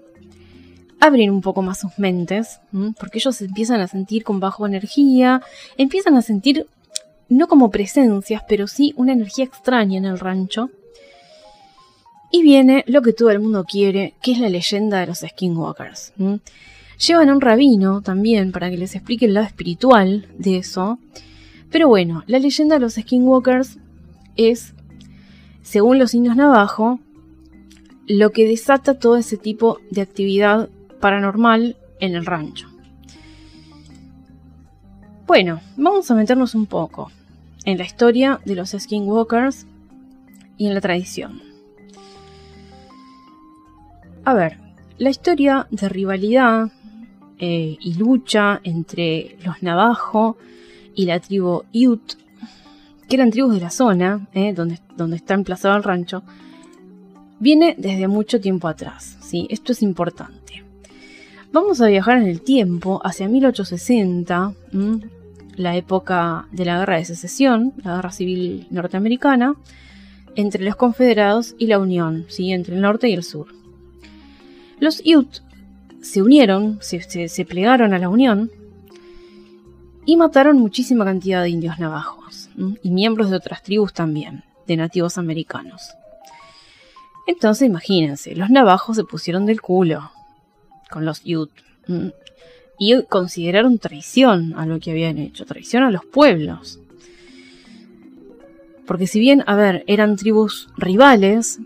abren un poco más sus mentes, porque ellos empiezan a sentir con bajo energía, empiezan a sentir no como presencias, pero sí una energía extraña en el rancho. Y viene lo que todo el mundo quiere, que es la leyenda de los skinwalkers. Llevan a un rabino también para que les explique el lado espiritual de eso. Pero bueno, la leyenda de los skinwalkers es, según los indios navajo, lo que desata todo ese tipo de actividad paranormal en el rancho. Bueno, vamos a meternos un poco en la historia de los skinwalkers y en la tradición. A ver, la historia de rivalidad eh, y lucha entre los Navajo y la tribu Ute, que eran tribus de la zona eh, donde, está emplazado el rancho, viene desde mucho tiempo atrás. ¿sí? Esto es importante. Vamos a viajar en el tiempo hacia 1860, la época de la Guerra de Secesión, la Guerra Civil Norteamericana, entre los Confederados y la Unión, ¿sí? entre el norte y el sur. Los Ute se unieron, se, plegaron a la Unión y mataron muchísima cantidad de indios navajos y miembros de otras tribus también, de nativos americanos. Entonces imagínense, los navajos se pusieron del culo con los Ute y consideraron traición a lo que habían hecho, traición a los pueblos. Porque si bien, a ver, eran tribus rivales,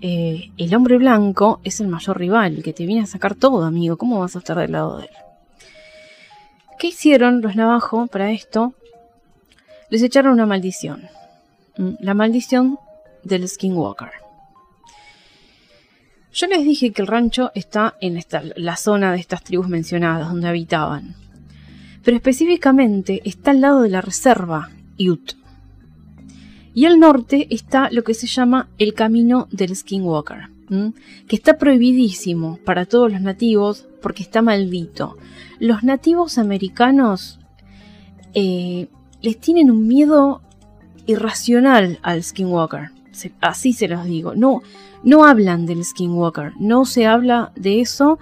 eh, el hombre blanco es el mayor rival, que te viene a sacar todo, amigo. ¿Cómo vas a estar del lado de él? ¿Qué hicieron los navajos para esto? Les echaron una maldición. La maldición del Skinwalker. Yo les dije que el rancho está en esta, la zona de estas tribus mencionadas, donde habitaban. Pero específicamente está al lado de la reserva Ute. Y al norte está lo que se llama el camino del Skinwalker, que está prohibidísimo para todos los nativos porque está maldito. Los nativos americanos eh, les tienen un miedo irracional al Skinwalker. Así se los digo. No, no hablan del Skinwalker, no se habla de eso.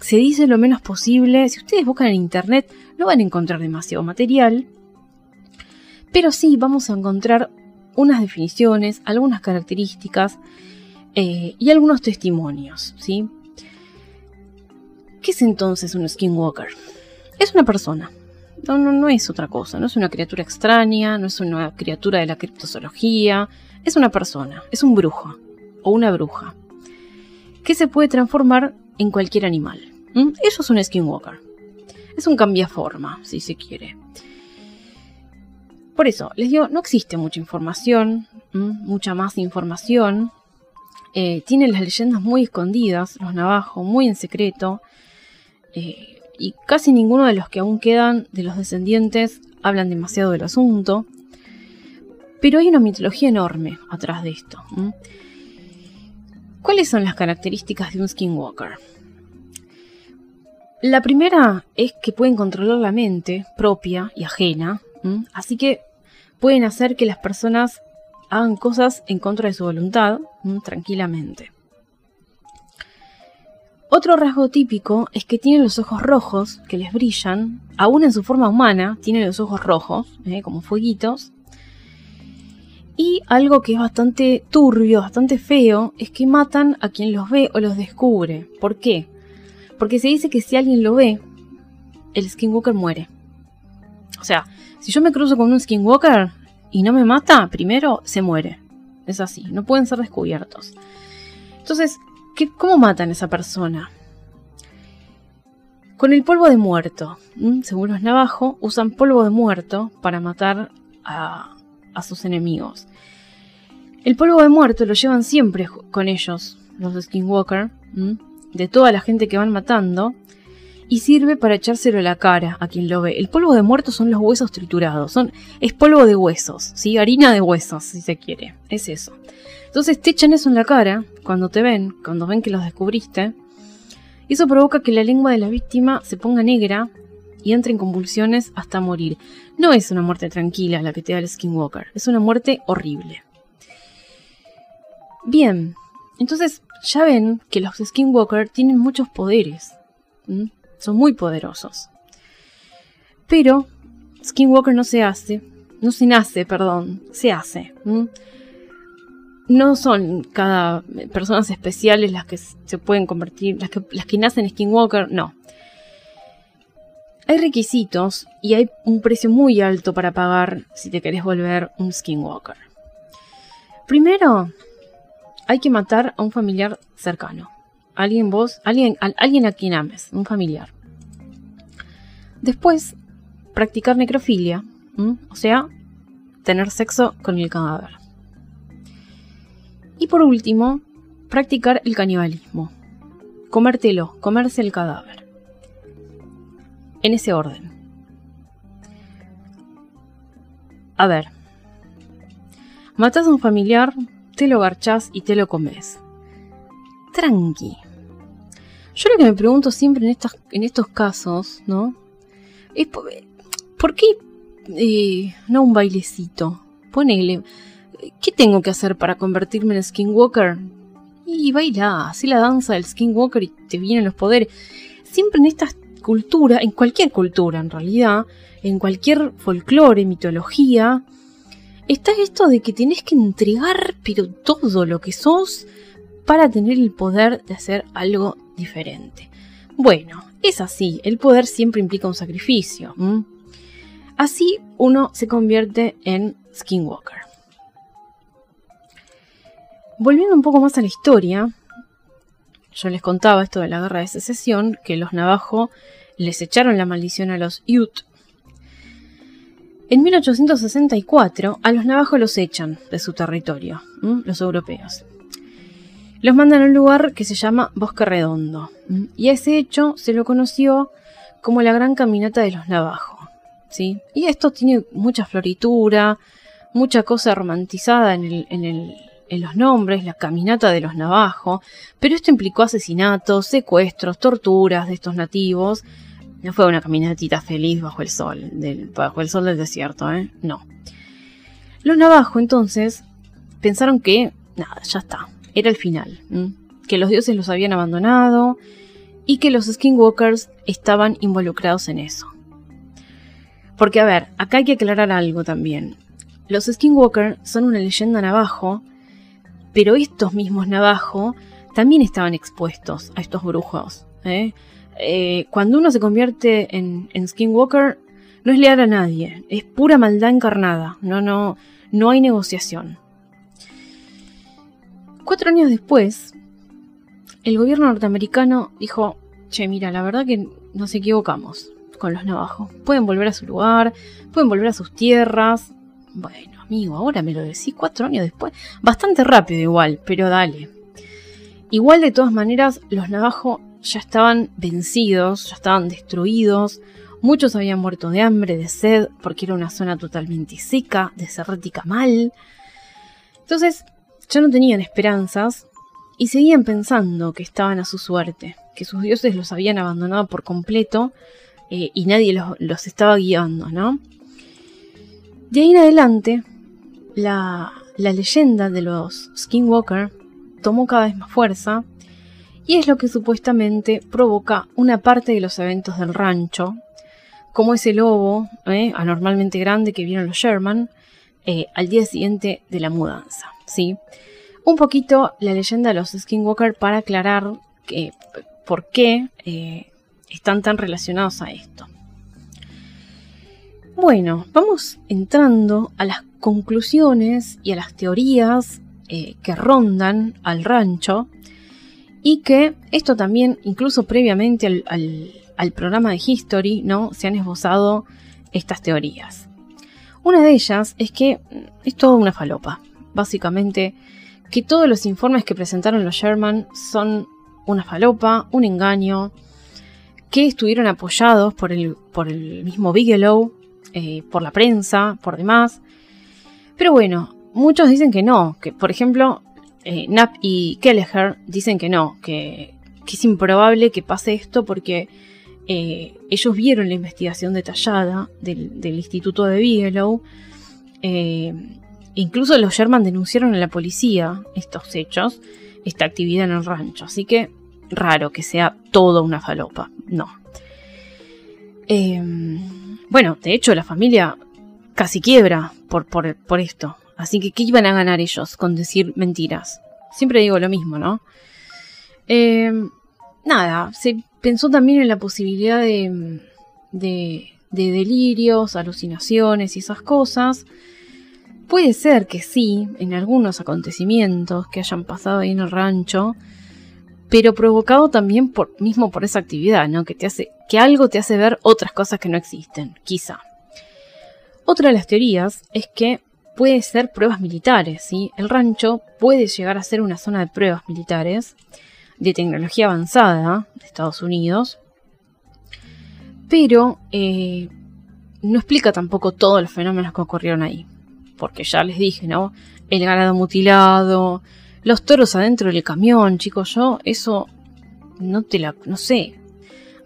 Se dice lo menos posible. Si ustedes buscan en internet, no van a encontrar demasiado material. Pero sí vamos a encontrar unas definiciones, algunas características eh, y algunos testimonios, ¿sí? ¿Qué es entonces un skinwalker? Es una persona. No, no, no es otra cosa, no es una criatura extraña, no es una criatura de la criptozoología, es una persona, es un brujo o una bruja que se puede transformar en cualquier animal. Eso es un skinwalker. Es un cambiaforma, si se quiere. Por eso, les digo, no existe mucha información, mucha más información. Eh, tienen las leyendas muy escondidas, los navajos, muy en secreto. Eh, y casi ninguno de los que aún quedan de los descendientes hablan demasiado del asunto. Pero hay una mitología enorme atrás de esto. ¿Cuáles son las características de un skinwalker? La primera es que pueden controlar la mente propia y ajena, así que pueden hacer que las personas hagan cosas en contra de su voluntad tranquilamente. Otro rasgo típico es que tienen los ojos rojos que les brillan, aún en su forma humana, tienen los ojos rojos, ¿eh? como fueguitos. Y algo que es bastante turbio, bastante feo, es que matan a quien los ve o los descubre. ¿Por qué? Porque se dice que si alguien lo ve, el skinwalker muere. O sea, si yo me cruzo con un skinwalker y no me mata, primero se muere. Es así, no pueden ser descubiertos. Entonces, ¿qué, ¿cómo matan a esa persona? Con el polvo de muerto. Según los navajos, usan polvo de muerto para matar a, sus enemigos. El polvo de muerto lo llevan siempre con ellos, los skinwalker, de toda la gente que van matando y sirve para echárselo a la cara a quien lo ve. El polvo de muerto son los huesos triturados, son, es polvo de huesos, ¿sí? harina de huesos, si se quiere, es eso. Entonces te echan eso en la cara cuando te ven, cuando ven que los descubriste. Y eso provoca que la lengua de la víctima se ponga negra y entre en convulsiones hasta morir. No es una muerte tranquila la que te da el Skinwalker, es una muerte horrible. Bien, entonces ya ven que los Skinwalker tienen muchos poderes son muy poderosos. Pero Skinwalker no se hace, no se nace, perdón, se hace. No son cada personas especiales las que se pueden convertir, las que, las que nacen Skinwalker, no. Hay requisitos y hay un precio muy alto para pagar si te querés volver un Skinwalker. Primero, hay que matar a un familiar cercano alguien vos, alguien, a, alguien a quien ames, un familiar. Después, practicar necrofilia, o sea, tener sexo con el cadáver. Y por último, practicar el canibalismo, comértelo, comerse el cadáver. En ese orden. A ver, matas a un familiar, te lo garchás y te lo comes. Tranqui. Yo lo que me pregunto siempre en, en estos casos, ¿no? Es por, qué eh, no un bailecito? Ponele. ¿Qué tengo que hacer para convertirme en Skinwalker? Y baila, así la danza del Skinwalker y te vienen los poderes. Siempre en estas culturas, en cualquier cultura en realidad, en cualquier folclore, mitología, está esto de que tenés que entregar pero todo lo que sos para tener el poder de hacer algo diferente. Bueno, es así, el poder siempre implica un sacrificio. Así uno se convierte en Skinwalker. Volviendo un poco más a la historia, yo les contaba esto de la guerra de secesión, que los navajos les echaron la maldición a los Ute. En 1864 a los navajos los echan de su territorio, los europeos los mandan a un lugar que se llama Bosque Redondo. Y a ese hecho se lo conoció como la Gran Caminata de los Navajos. ¿sí? Y esto tiene mucha floritura, mucha cosa romantizada en, en los nombres, la Caminata de los Navajos, pero esto implicó asesinatos, secuestros, torturas de estos nativos. No fue una caminatita feliz bajo el sol, del, bajo el sol del desierto, ¿eh? No. Los navajos entonces pensaron que, nada, ya está, era el final, que los dioses los habían abandonado y que los skinwalkers estaban involucrados en eso. Porque a ver, acá hay que aclarar algo también. Los skinwalkers son una leyenda navajo, pero estos mismos navajo también estaban expuestos a estos brujos. ¿eh? Eh, cuando uno se convierte en, skinwalker, no es leal a nadie, es pura maldad encarnada, no, no, no hay negociación. Cuatro años después, el gobierno norteamericano dijo, che, mira, la verdad que nos equivocamos con los navajos. Pueden volver a su lugar, pueden volver a sus tierras. Bueno, amigo, ahora me lo decís cuatro años después. Bastante rápido igual, pero dale. Igual de todas maneras, los navajos ya estaban vencidos, ya estaban destruidos. Muchos habían muerto de hambre, de sed, porque era una zona totalmente seca, desértica mal. Entonces, ya no tenían esperanzas y seguían pensando que estaban a su suerte, que sus dioses los habían abandonado por completo eh, y nadie los, estaba guiando, ¿no? De ahí en adelante, la, leyenda de los Skinwalker tomó cada vez más fuerza y es lo que supuestamente provoca una parte de los eventos del rancho, como ese lobo eh, anormalmente grande que vieron los Sherman eh, al día siguiente de la mudanza. ¿sí? Un poquito la leyenda de los Skinwalker para aclarar que, por qué eh, están tan relacionados a esto. Bueno, vamos entrando a las conclusiones y a las teorías eh, que rondan al rancho y que esto también, incluso previamente al, al, programa de History, ¿no? se han esbozado estas teorías. Una de ellas es que es toda una falopa básicamente que todos los informes que presentaron los Sherman son una falopa, un engaño, que estuvieron apoyados por el, por el mismo Bigelow, eh, por la prensa, por demás. Pero bueno, muchos dicen que no, que por ejemplo, eh, Knapp y Kelleher dicen que no, que, es improbable que pase esto porque eh, ellos vieron la investigación detallada del, Instituto de Bigelow Incluso los Sherman denunciaron a la policía estos hechos, esta actividad en el rancho. Así que raro que sea todo una falopa. No. Em, bueno, de hecho la familia casi quiebra por, por, esto. Así que, ¿qué iban a ganar ellos con decir mentiras? Siempre digo lo mismo, ¿no? Em, nada, se pensó también en la posibilidad de, de, de delirios, alucinaciones y esas cosas. Puede ser que sí, en algunos acontecimientos que hayan pasado ahí en el rancho, pero provocado también por, mismo por esa actividad, ¿no? Que te hace, que algo te hace ver otras cosas que no existen, quizá. Otra de las teorías es que puede ser pruebas militares, ¿sí? El rancho puede llegar a ser una zona de pruebas militares de tecnología avanzada de Estados Unidos, pero eh, no explica tampoco todos los fenómenos que ocurrieron ahí, porque ya les dije, ¿no? El ganado mutilado, los toros adentro del camión, chicos, yo eso no te la, no sé,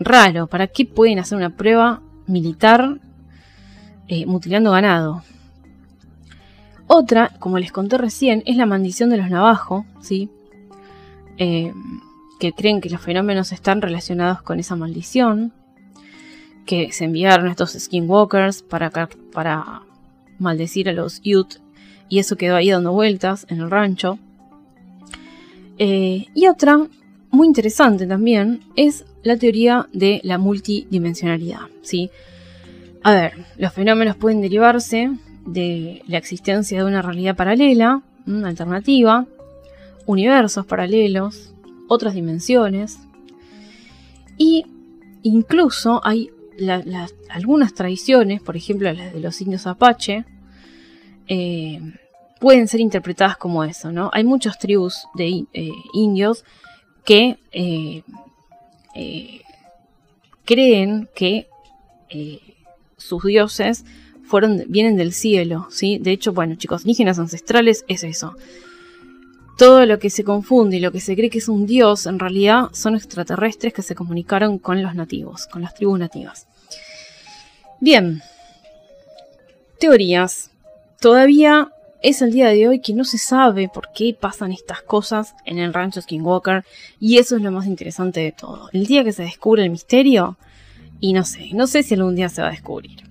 raro, ¿para qué pueden hacer una prueba militar eh, mutilando ganado? Otra, como les conté recién, es la maldición de los navajos, ¿sí? Eh, que creen que los fenómenos están relacionados con esa maldición, que se enviaron estos skinwalkers para, para maldecir a los youth, y eso quedó ahí dando vueltas en el rancho. Eh, y otra, muy interesante también, es la teoría de la multidimensionalidad, ¿sí? A ver, los fenómenos pueden derivarse de la existencia de una realidad paralela, una alternativa, universos paralelos, otras dimensiones. Y incluso hay algunas tradiciones, por ejemplo las de los indios apache, eh, pueden ser interpretadas como eso, ¿no? Hay muchas tribus de eh, indios que eh, creen que sus dioses fueron, vienen del cielo, ¿sí? De hecho, bueno, chicos, indígenas ancestrales es eso. Todo lo que se confunde y lo que se cree que es un dios, en realidad son extraterrestres que se comunicaron con los nativos, con las tribus nativas. Bien, teorías. Todavía es el día de hoy que no se sabe por qué pasan estas cosas en el rancho Skinwalker y eso es lo más interesante de todo. El día que se descubre el misterio, y no sé, no sé si algún día se va a descubrir.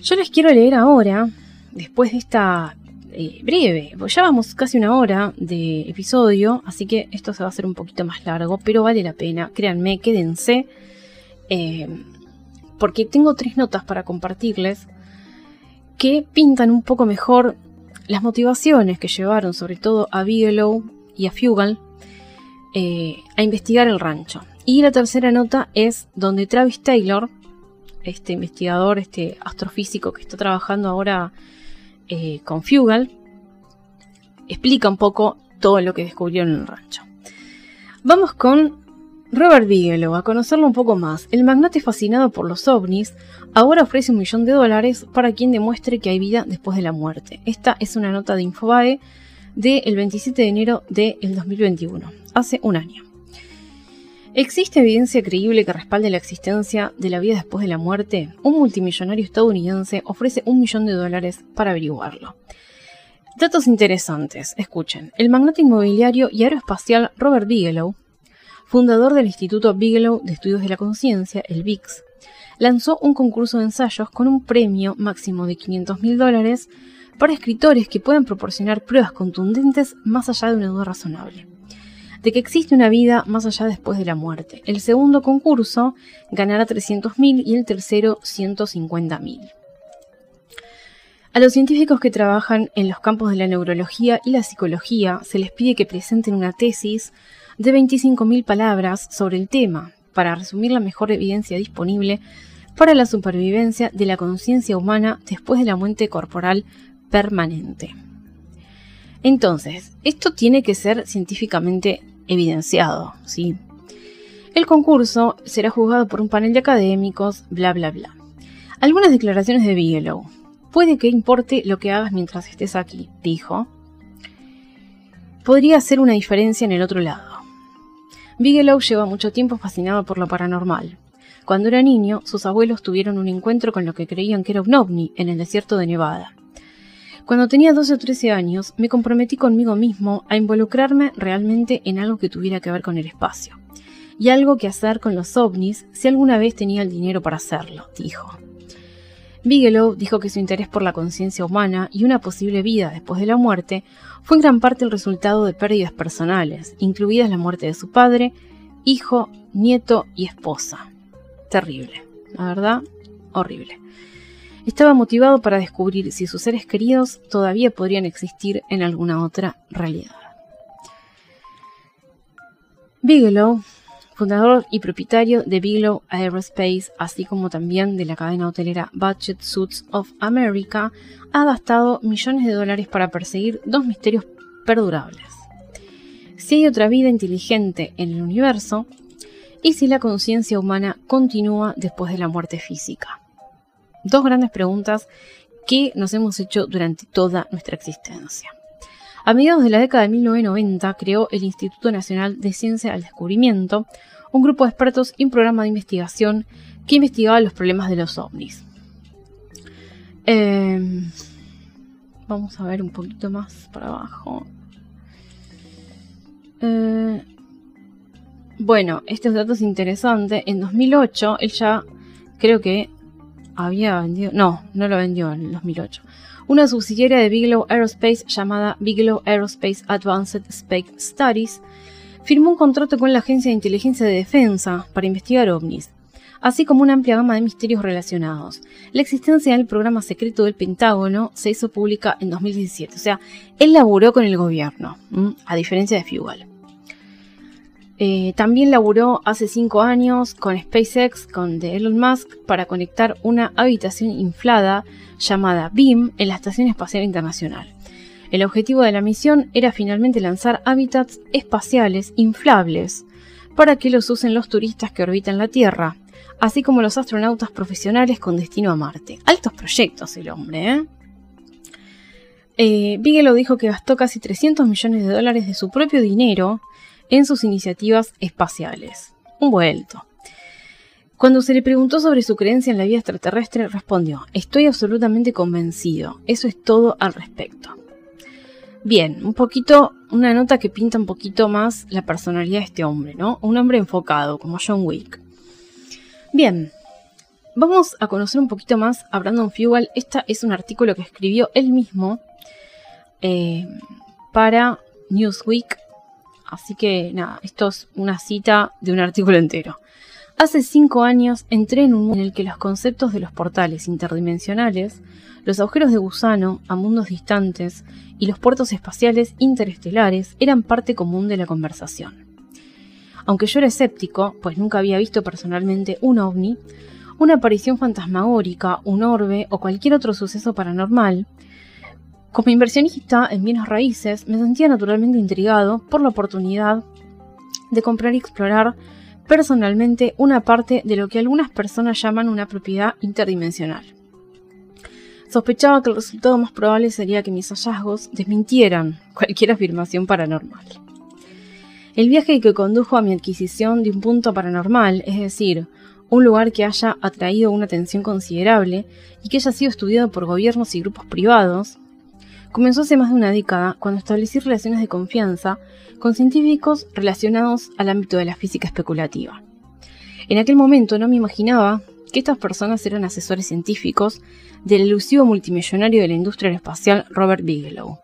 Yo les quiero leer ahora, después de esta eh, breve, pues ya vamos casi una hora de episodio, así que esto se va a hacer un poquito más largo, pero vale la pena, créanme, quédense, eh, porque tengo tres notas para compartirles que pintan un poco mejor las motivaciones que llevaron sobre todo a Bigelow y a Fugal eh, a investigar el rancho. Y la tercera nota es donde Travis Taylor, este investigador, este astrofísico que está trabajando ahora eh, con Fugal, explica un poco todo lo que descubrieron en el rancho. Vamos con Robert Bigelow, a conocerlo un poco más. El magnate fascinado por los ovnis ahora ofrece un millón de dólares para quien demuestre que hay vida después de la muerte. Esta es una nota de Infobae del 27 de enero del 2021, hace un año. ¿Existe evidencia creíble que respalde la existencia de la vida después de la muerte? Un multimillonario estadounidense ofrece un millón de dólares para averiguarlo. Datos interesantes, escuchen. El magnate inmobiliario y aeroespacial Robert Bigelow, fundador del Instituto Bigelow de Estudios de la Conciencia, el VIX, lanzó un concurso de ensayos con un premio máximo de 500 mil dólares para escritores que puedan proporcionar pruebas contundentes más allá de una duda razonable de que existe una vida más allá después de la muerte. El segundo concurso ganará 300.000 y el tercero 150.000. A los científicos que trabajan en los campos de la neurología y la psicología se les pide que presenten una tesis de 25.000 palabras sobre el tema, para resumir la mejor evidencia disponible para la supervivencia de la conciencia humana después de la muerte corporal permanente. Entonces, esto tiene que ser científicamente evidenciado, ¿sí? El concurso será juzgado por un panel de académicos, bla, bla, bla. Algunas declaraciones de Bigelow. Puede que importe lo que hagas mientras estés aquí, dijo. Podría hacer una diferencia en el otro lado. Bigelow lleva mucho tiempo fascinado por lo paranormal. Cuando era niño, sus abuelos tuvieron un encuentro con lo que creían que era un ovni en el desierto de Nevada. Cuando tenía 12 o 13 años, me comprometí conmigo mismo a involucrarme realmente en algo que tuviera que ver con el espacio. Y algo que hacer con los ovnis si alguna vez tenía el dinero para hacerlo, dijo. Bigelow dijo que su interés por la conciencia humana y una posible vida después de la muerte fue en gran parte el resultado de pérdidas personales, incluidas la muerte de su padre, hijo, nieto y esposa. Terrible, la verdad, horrible. Estaba motivado para descubrir si sus seres queridos todavía podrían existir en alguna otra realidad. Bigelow fundador y propietario de Bigelow Aerospace, así como también de la cadena hotelera Budget Suits of America, ha gastado millones de dólares para perseguir dos misterios perdurables. Si hay otra vida inteligente en el universo y si la conciencia humana continúa después de la muerte física. Dos grandes preguntas que nos hemos hecho durante toda nuestra existencia. A mediados de la década de 1990 creó el Instituto Nacional de Ciencia al Descubrimiento, un grupo de expertos y un programa de investigación que investigaba los problemas de los ovnis. Em, vamos a ver un poquito más para abajo. Eh, bueno, este dato es interesante. En 2008 él ya creo que había vendido, no, no lo vendió en 2008 una subsidiaria de Bigelow Aerospace llamada Bigelow Aerospace Advanced Space Studies, firmó un contrato con la Agencia de Inteligencia de Defensa para investigar ovnis, así como una amplia gama de misterios relacionados. La existencia del programa secreto del Pentágono se hizo pública en 2017, o sea, él laburó con el gobierno, a diferencia de Fugal. Eh, también laburó hace cinco años con SpaceX, con Elon Musk, para conectar una habitación inflada llamada BEAM en la Estación Espacial Internacional. El objetivo de la misión era finalmente lanzar hábitats espaciales inflables para que los usen los turistas que orbitan la Tierra, así como los astronautas profesionales con destino a Marte. Altos proyectos el hombre, ¿eh? eh Bigelow dijo que gastó casi 300 millones de dólares de su propio dinero en sus iniciativas espaciales. Un vuelto. Cuando se le preguntó sobre su creencia en la vida extraterrestre, respondió, estoy absolutamente convencido, eso es todo al respecto. Bien, un poquito, una nota que pinta un poquito más la personalidad de este hombre, ¿no? Un hombre enfocado, como John Wick. Bien, vamos a conocer un poquito más a Brandon Fugal. Este es un artículo que escribió él mismo eh, para Newsweek Así que nada, esto es una cita de un artículo entero. Hace cinco años entré en un mundo en el que los conceptos de los portales interdimensionales, los agujeros de gusano a mundos distantes y los puertos espaciales interestelares eran parte común de la conversación. Aunque yo era escéptico, pues nunca había visto personalmente un ovni, una aparición fantasmagórica, un orbe o cualquier otro suceso paranormal, como inversionista en bienes raíces, me sentía naturalmente intrigado por la oportunidad de comprar y explorar personalmente una parte de lo que algunas personas llaman una propiedad interdimensional. Sospechaba que el resultado más probable sería que mis hallazgos desmintieran [laughs] cualquier afirmación paranormal. El viaje que condujo a mi adquisición de un punto paranormal, es decir, un lugar que haya atraído una atención considerable y que haya sido estudiado por gobiernos y grupos privados, comenzó hace más de una década cuando establecí relaciones de confianza con científicos relacionados al ámbito de la física especulativa. En aquel momento no me imaginaba que estas personas eran asesores científicos del elusivo multimillonario de la industria aeroespacial Robert Bigelow,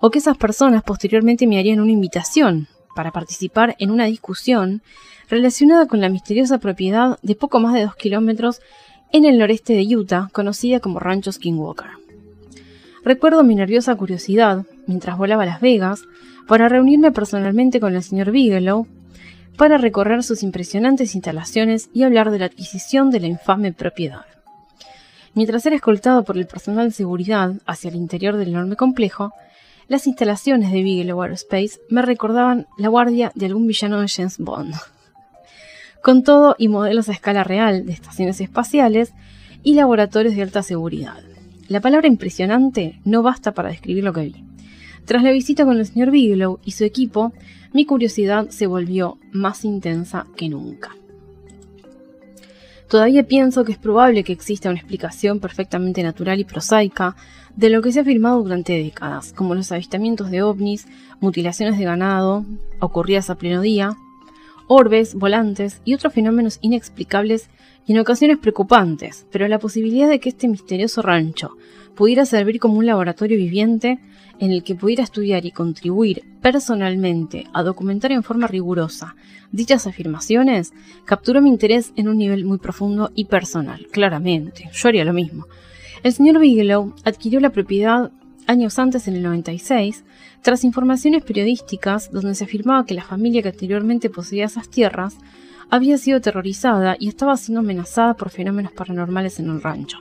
o que esas personas posteriormente me harían una invitación para participar en una discusión relacionada con la misteriosa propiedad de poco más de dos kilómetros en el noreste de Utah, conocida como Rancho Skinwalker. Recuerdo mi nerviosa curiosidad, mientras volaba a Las Vegas, para reunirme personalmente con el señor Bigelow, para recorrer sus impresionantes instalaciones y hablar de la adquisición de la infame propiedad. Mientras era escoltado por el personal de seguridad hacia el interior del enorme complejo, las instalaciones de Bigelow Aerospace me recordaban la guardia de algún villano de James Bond. Con todo y modelos a escala real de estaciones espaciales y laboratorios de alta seguridad. La palabra impresionante no basta para describir lo que vi. Tras la visita con el señor Bigelow y su equipo, mi curiosidad se volvió más intensa que nunca. Todavía pienso que es probable que exista una explicación perfectamente natural y prosaica de lo que se ha afirmado durante décadas, como los avistamientos de ovnis, mutilaciones de ganado, ocurridas a pleno día, orbes, volantes y otros fenómenos inexplicables y en ocasiones preocupantes, pero la posibilidad de que este misterioso rancho pudiera servir como un laboratorio viviente en el que pudiera estudiar y contribuir personalmente a documentar en forma rigurosa dichas afirmaciones, capturó mi interés en un nivel muy profundo y personal, claramente, yo haría lo mismo. El señor Bigelow adquirió la propiedad años antes, en el 96, tras informaciones periodísticas donde se afirmaba que la familia que anteriormente poseía esas tierras había sido aterrorizada y estaba siendo amenazada por fenómenos paranormales en el rancho.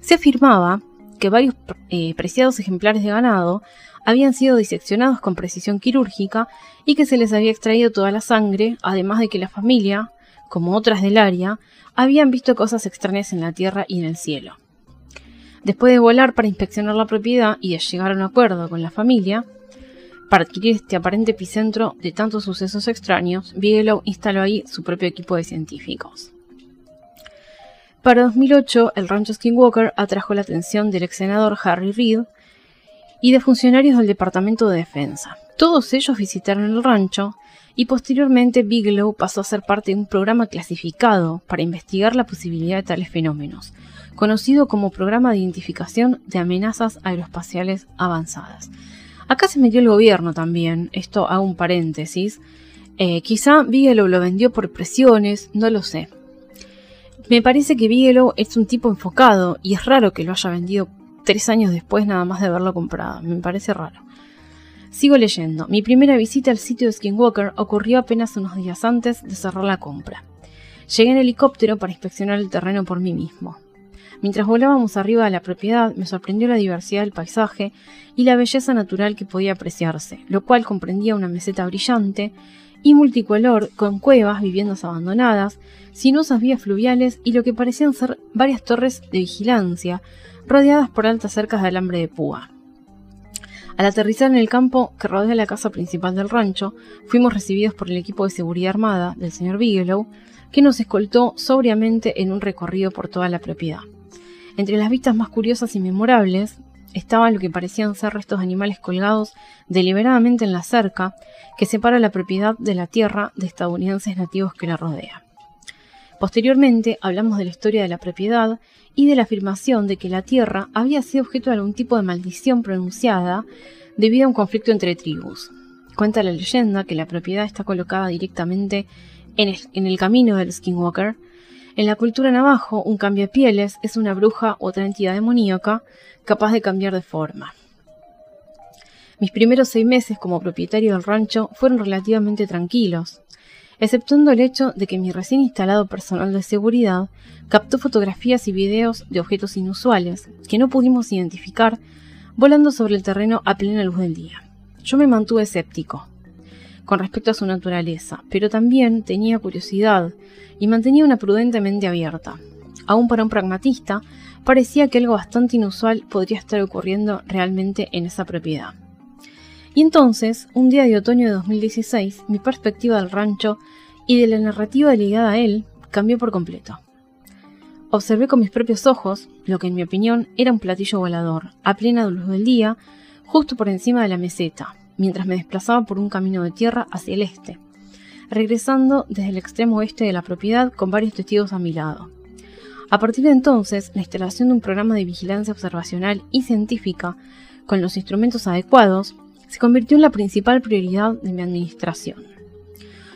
Se afirmaba que varios eh, preciados ejemplares de ganado habían sido diseccionados con precisión quirúrgica y que se les había extraído toda la sangre, además de que la familia, como otras del área, habían visto cosas extrañas en la tierra y en el cielo. Después de volar para inspeccionar la propiedad y de llegar a un acuerdo con la familia, para adquirir este aparente epicentro de tantos sucesos extraños, Bigelow instaló ahí su propio equipo de científicos. Para 2008, el rancho Skinwalker atrajo la atención del ex senador Harry Reid y de funcionarios del Departamento de Defensa. Todos ellos visitaron el rancho y posteriormente Bigelow pasó a ser parte de un programa clasificado para investigar la posibilidad de tales fenómenos, conocido como Programa de Identificación de Amenazas Aeroespaciales Avanzadas. Acá se metió el gobierno también, esto hago un paréntesis. Eh, quizá Bigelow lo vendió por presiones, no lo sé. Me parece que Bigelow es un tipo enfocado y es raro que lo haya vendido tres años después nada más de haberlo comprado. Me parece raro. Sigo leyendo. Mi primera visita al sitio de Skinwalker ocurrió apenas unos días antes de cerrar la compra. Llegué en helicóptero para inspeccionar el terreno por mí mismo. Mientras volábamos arriba de la propiedad, me sorprendió la diversidad del paisaje y la belleza natural que podía apreciarse, lo cual comprendía una meseta brillante y multicolor con cuevas, viviendas abandonadas, sinuosas vías fluviales y lo que parecían ser varias torres de vigilancia, rodeadas por altas cercas de alambre de púa. Al aterrizar en el campo que rodea la casa principal del rancho, fuimos recibidos por el equipo de seguridad armada del señor Bigelow, que nos escoltó sobriamente en un recorrido por toda la propiedad. Entre las vistas más curiosas y memorables estaban lo que parecían ser restos de animales colgados deliberadamente en la cerca que separa la propiedad de la tierra de estadounidenses nativos que la rodea. Posteriormente hablamos de la historia de la propiedad y de la afirmación de que la tierra había sido objeto de algún tipo de maldición pronunciada debido a un conflicto entre tribus. Cuenta la leyenda que la propiedad está colocada directamente en el, camino del Skinwalker, en la cultura navajo, un cambio de pieles es una bruja o otra entidad demoníaca capaz de cambiar de forma. Mis primeros seis meses como propietario del rancho fueron relativamente tranquilos, exceptuando el hecho de que mi recién instalado personal de seguridad captó fotografías y videos de objetos inusuales que no pudimos identificar volando sobre el terreno a plena luz del día. Yo me mantuve escéptico, con respecto a su naturaleza, pero también tenía curiosidad y mantenía una prudente mente abierta. Aún para un pragmatista, parecía que algo bastante inusual podría estar ocurriendo realmente en esa propiedad. Y entonces, un día de otoño de 2016, mi perspectiva del rancho y de la narrativa ligada a él cambió por completo. Observé con mis propios ojos lo que en mi opinión era un platillo volador, a plena luz del día, justo por encima de la meseta, mientras me desplazaba por un camino de tierra hacia el este, regresando desde el extremo oeste de la propiedad con varios testigos a mi lado. A partir de entonces, la instalación de un programa de vigilancia observacional y científica con los instrumentos adecuados se convirtió en la principal prioridad de mi administración.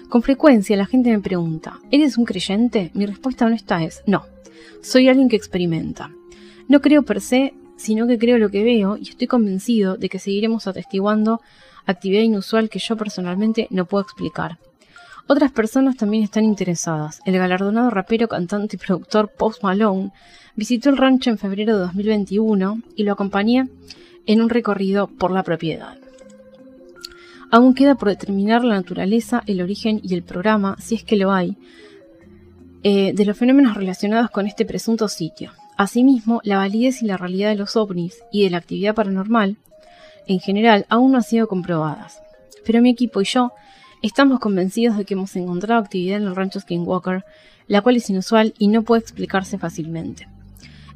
Con frecuencia la gente me pregunta, ¿eres un creyente? Mi respuesta honesta es no, soy alguien que experimenta. No creo per se, sino que creo lo que veo y estoy convencido de que seguiremos atestiguando actividad inusual que yo personalmente no puedo explicar. Otras personas también están interesadas. El galardonado rapero, cantante y productor Post Malone visitó el rancho en febrero de 2021 y lo acompañé en un recorrido por la propiedad. Aún queda por determinar la naturaleza, el origen y el programa, si es que lo hay, eh, de los fenómenos relacionados con este presunto sitio. Asimismo, la validez y la realidad de los ovnis y de la actividad paranormal en general aún no han sido comprobadas. Pero mi equipo y yo estamos convencidos de que hemos encontrado actividad en el rancho Skinwalker, la cual es inusual y no puede explicarse fácilmente.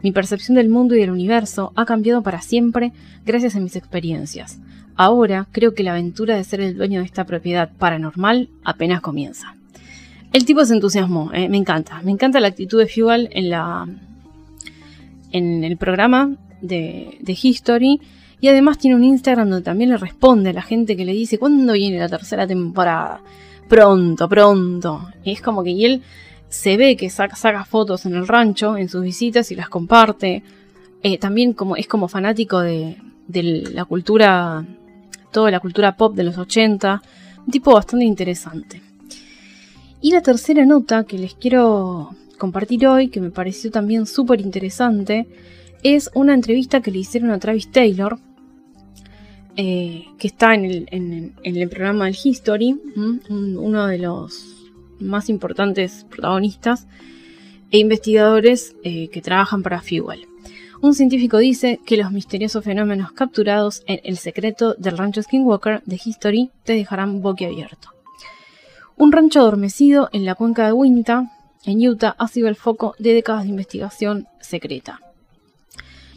Mi percepción del mundo y del universo ha cambiado para siempre gracias a mis experiencias. Ahora creo que la aventura de ser el dueño de esta propiedad paranormal apenas comienza. El tipo se entusiasmó, eh, me encanta. Me encanta la actitud de Fugal en, la, en el programa de History y además tiene un Instagram donde también le responde a la gente que le dice, ¿cuándo viene la tercera temporada? Pronto, pronto. Es como que y él se ve que saca, saca fotos en el rancho, en sus visitas y las comparte. Eh, también como, es como fanático de, de la cultura, toda la cultura pop de los 80. Un tipo bastante interesante. Y la tercera nota que les quiero compartir hoy, que me pareció también súper interesante, es una entrevista que le hicieron a Travis Taylor, eh, que está en el, programa del History, uno de los más importantes protagonistas e investigadores eh, que trabajan para Fuel. Un científico dice que los misteriosos fenómenos capturados en El secreto del rancho Skinwalker de History te dejarán boquiabierto. Un rancho adormecido en la cuenca de Winta, en Utah, ha sido el foco de décadas de investigación secreta.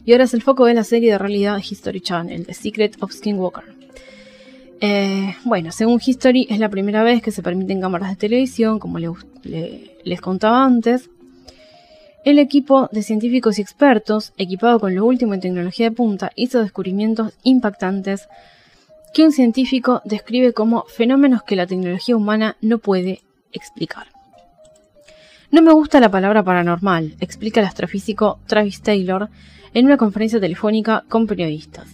Y ahora es el foco de la serie de realidad History Channel, The Secret of Skinwalker. Eh, bueno, según History, es la primera vez que se permiten cámaras de televisión, como les contaba antes. El equipo de científicos y expertos, equipado con lo último en tecnología de punta, hizo descubrimientos impactantes que un científico describe como fenómenos que la tecnología humana no puede explicar. No me gusta la palabra paranormal, explica el astrofísico Travis Taylor en una conferencia telefónica con periodistas.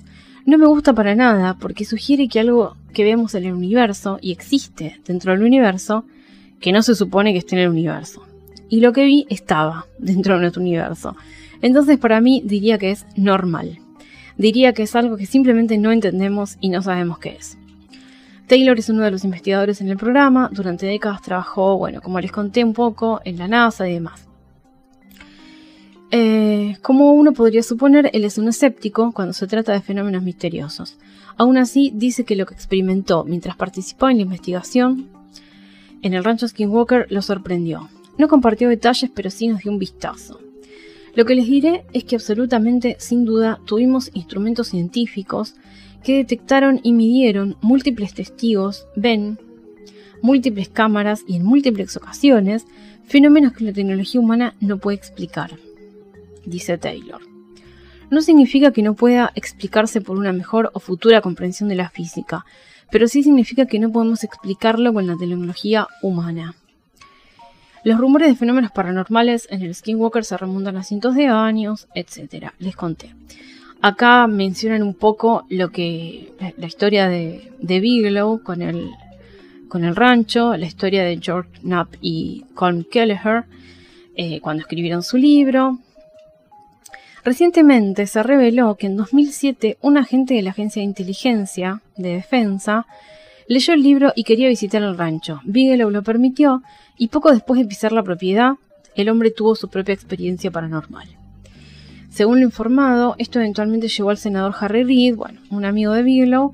No me gusta para nada porque sugiere que algo que vemos en el universo y existe dentro del universo, que no se supone que esté en el universo. Y lo que vi estaba dentro de nuestro universo. Entonces para mí diría que es normal diría que es algo que simplemente no entendemos y no sabemos qué es. Taylor es uno de los investigadores en el programa, durante décadas trabajó, bueno, como les conté un poco, en la NASA y demás. Eh, como uno podría suponer, él es un escéptico cuando se trata de fenómenos misteriosos. Aún así, dice que lo que experimentó mientras participó en la investigación en el rancho Skinwalker lo sorprendió. No compartió detalles, pero sí nos dio un vistazo. Lo que les diré es que absolutamente, sin duda, tuvimos instrumentos científicos que detectaron y midieron múltiples testigos, ven, múltiples cámaras y en múltiples ocasiones fenómenos que la tecnología humana no puede explicar, dice Taylor. No significa que no pueda explicarse por una mejor o futura comprensión de la física, pero sí significa que no podemos explicarlo con la tecnología humana. Los rumores de fenómenos paranormales en el Skinwalker se remontan a cientos de años, etc. Les conté. Acá mencionan un poco lo que la, historia de, Bigelow con el, con el rancho, la historia de George Knapp y Colm Kelleher eh, cuando escribieron su libro. Recientemente se reveló que en 2007 un agente de la Agencia de Inteligencia de Defensa leyó el libro y quería visitar el rancho. Bigelow lo permitió y poco después de pisar la propiedad, el hombre tuvo su propia experiencia paranormal. Según lo informado, esto eventualmente llevó al senador Harry Reid, bueno, un amigo de Bigelow,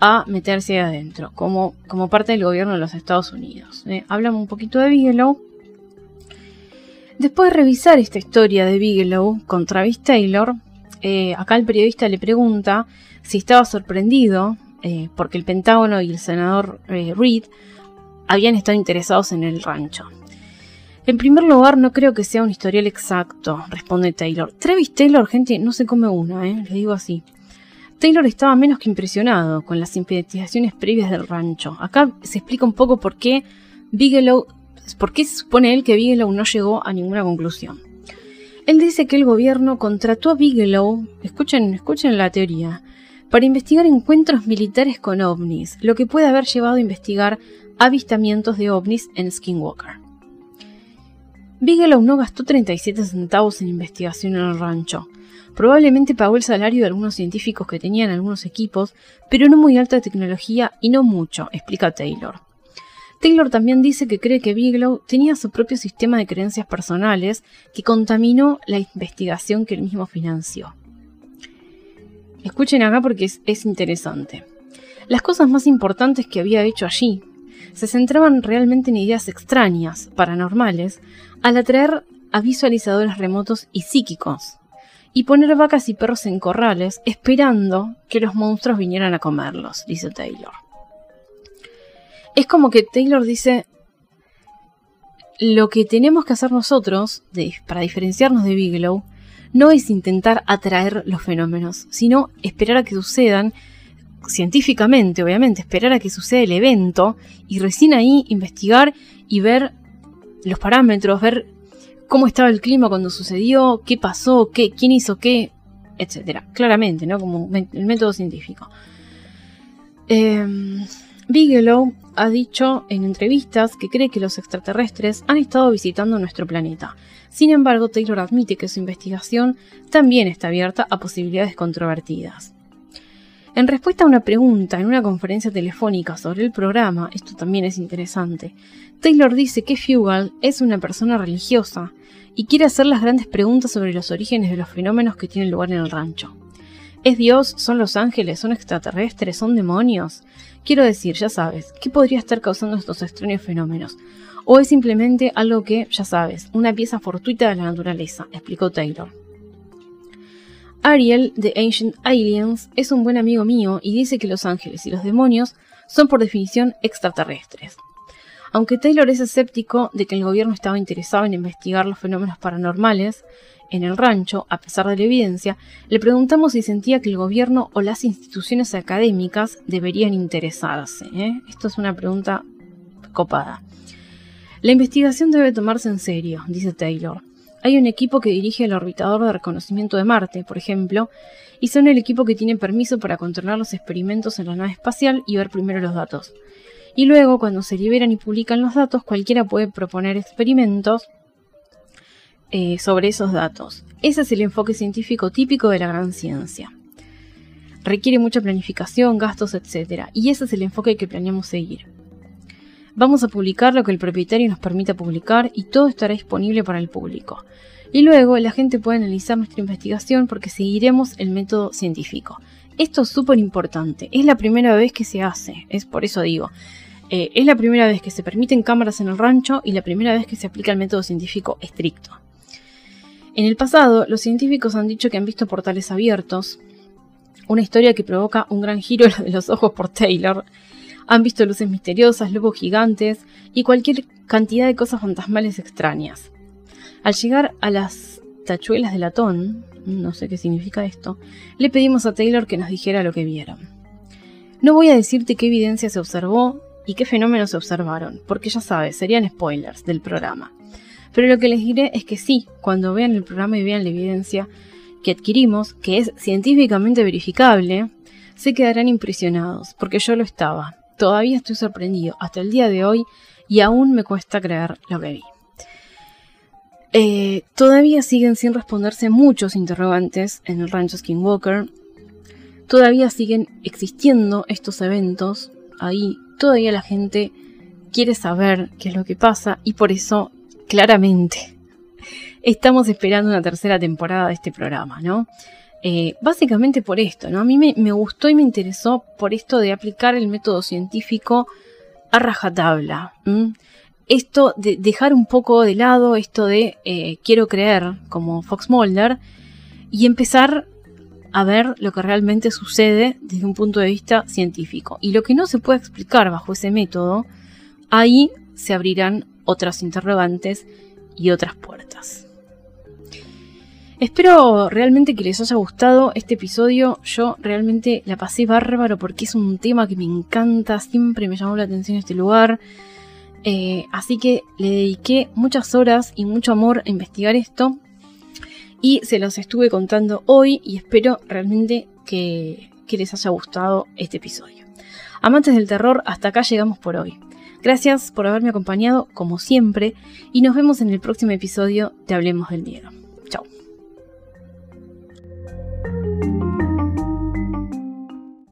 a meterse adentro, como, como parte del gobierno de los Estados Unidos. ¿eh? Hablamos un poquito de Bigelow. Después de revisar esta historia de Bigelow con Travis Taylor, eh, acá el periodista le pregunta si estaba sorprendido eh, porque el Pentágono y el senador Reid habían estado interesados en el rancho. En primer lugar, no creo que sea un historial exacto, responde Taylor. Travis Taylor, gente, no se come una, ¿eh? le digo así. Taylor estaba menos que impresionado con las investigaciones previas del rancho. Acá se explica un poco por qué Bigelow, por qué se supone él que Bigelow no llegó a ninguna conclusión. Él dice que el gobierno contrató a Bigelow, escuchen, escuchen la teoría, para investigar encuentros militares con ovnis, lo que puede haber llevado a investigar avistamientos de ovnis en Skinwalker. Bigelow no gastó 37 centavos en investigación en el rancho. Probablemente pagó el salario de algunos científicos que tenían algunos equipos, pero no muy alta tecnología y no mucho, explica Taylor. Taylor también dice que cree que Bigelow tenía su propio sistema de creencias personales que contaminó la investigación que él mismo financió. Escuchen acá porque es, es interesante. Las cosas más importantes que había hecho allí, se centraban realmente en ideas extrañas, paranormales, al atraer a visualizadores remotos y psíquicos, y poner vacas y perros en corrales esperando que los monstruos vinieran a comerlos, dice Taylor. Es como que Taylor dice, lo que tenemos que hacer nosotros, para diferenciarnos de Bigelow, no es intentar atraer los fenómenos, sino esperar a que sucedan científicamente, obviamente, esperar a que suceda el evento y recién ahí investigar y ver los parámetros, ver cómo estaba el clima cuando sucedió, qué pasó, qué, quién hizo qué, etcétera. Claramente, ¿no? Como el método científico. Em, Bigelow ha dicho en entrevistas que cree que los extraterrestres han estado visitando nuestro planeta. Sin embargo, Taylor admite que su investigación también está abierta a posibilidades controvertidas. En respuesta a una pregunta en una conferencia telefónica sobre el programa, esto también es interesante, Taylor dice que Fugal es una persona religiosa y quiere hacer las grandes preguntas sobre los orígenes de los fenómenos que tienen lugar en el rancho. ¿Es Dios? ¿Son los ángeles? ¿Son extraterrestres? ¿Son demonios? Quiero decir, ya sabes, ¿qué podría estar causando estos extraños fenómenos? ¿O es simplemente algo que, ya sabes, una pieza fortuita de la naturaleza? explicó Taylor. Ariel de Ancient Aliens es un buen amigo mío y dice que los ángeles y los demonios son por definición extraterrestres. Aunque Taylor es escéptico de que el gobierno estaba interesado en investigar los fenómenos paranormales, en el rancho, a pesar de la evidencia, le preguntamos si sentía que el gobierno o las instituciones académicas deberían interesarse. ¿eh? Esto es una pregunta copada. La investigación debe tomarse en serio, dice Taylor. Hay un equipo que dirige el orbitador de reconocimiento de Marte, por ejemplo, y son el equipo que tiene permiso para controlar los experimentos en la nave espacial y ver primero los datos. Y luego, cuando se liberan y publican los datos, cualquiera puede proponer experimentos eh, sobre esos datos. Ese es el enfoque científico típico de la gran ciencia. Requiere mucha planificación, gastos, etc. Y ese es el enfoque que planeamos seguir. Vamos a publicar lo que el propietario nos permita publicar y todo estará disponible para el público. Y luego la gente puede analizar nuestra investigación porque seguiremos el método científico. Esto es súper importante. Es la primera vez que se hace. Es por eso digo. Eh, es la primera vez que se permiten cámaras en el rancho y la primera vez que se aplica el método científico estricto. En el pasado, los científicos han dicho que han visto portales abiertos, una historia que provoca un gran giro de los ojos por Taylor. Han visto luces misteriosas, lobos gigantes y cualquier cantidad de cosas fantasmales extrañas. Al llegar a las tachuelas de latón, no sé qué significa esto, le pedimos a Taylor que nos dijera lo que vieron. No voy a decirte qué evidencia se observó y qué fenómenos se observaron, porque ya sabes, serían spoilers del programa. Pero lo que les diré es que sí, cuando vean el programa y vean la evidencia que adquirimos, que es científicamente verificable, se quedarán impresionados, porque yo lo estaba. Todavía estoy sorprendido hasta el día de hoy y aún me cuesta creer lo que vi. Eh, todavía siguen sin responderse muchos interrogantes en el rancho Skinwalker. Todavía siguen existiendo estos eventos. Ahí todavía la gente quiere saber qué es lo que pasa y por eso claramente estamos esperando una tercera temporada de este programa, ¿no? Eh, básicamente por esto, ¿no? A mí me, gustó y me interesó por esto de aplicar el método científico a rajatabla. Esto de dejar un poco de lado esto de eh, quiero creer como Fox Mulder y empezar a ver lo que realmente sucede desde un punto de vista científico. Y lo que no se puede explicar bajo ese método, ahí se abrirán otras interrogantes y otras puertas. Espero realmente que les haya gustado este episodio. Yo realmente la pasé bárbaro porque es un tema que me encanta, siempre me llamó la atención este lugar. Eh, así que le dediqué muchas horas y mucho amor a investigar esto. Y se los estuve contando hoy y espero realmente que les haya gustado este episodio. Amantes del terror, hasta acá llegamos por hoy. Gracias por haberme acompañado, como siempre, y nos vemos en el próximo episodio de Hablemos del Miedo. Chao.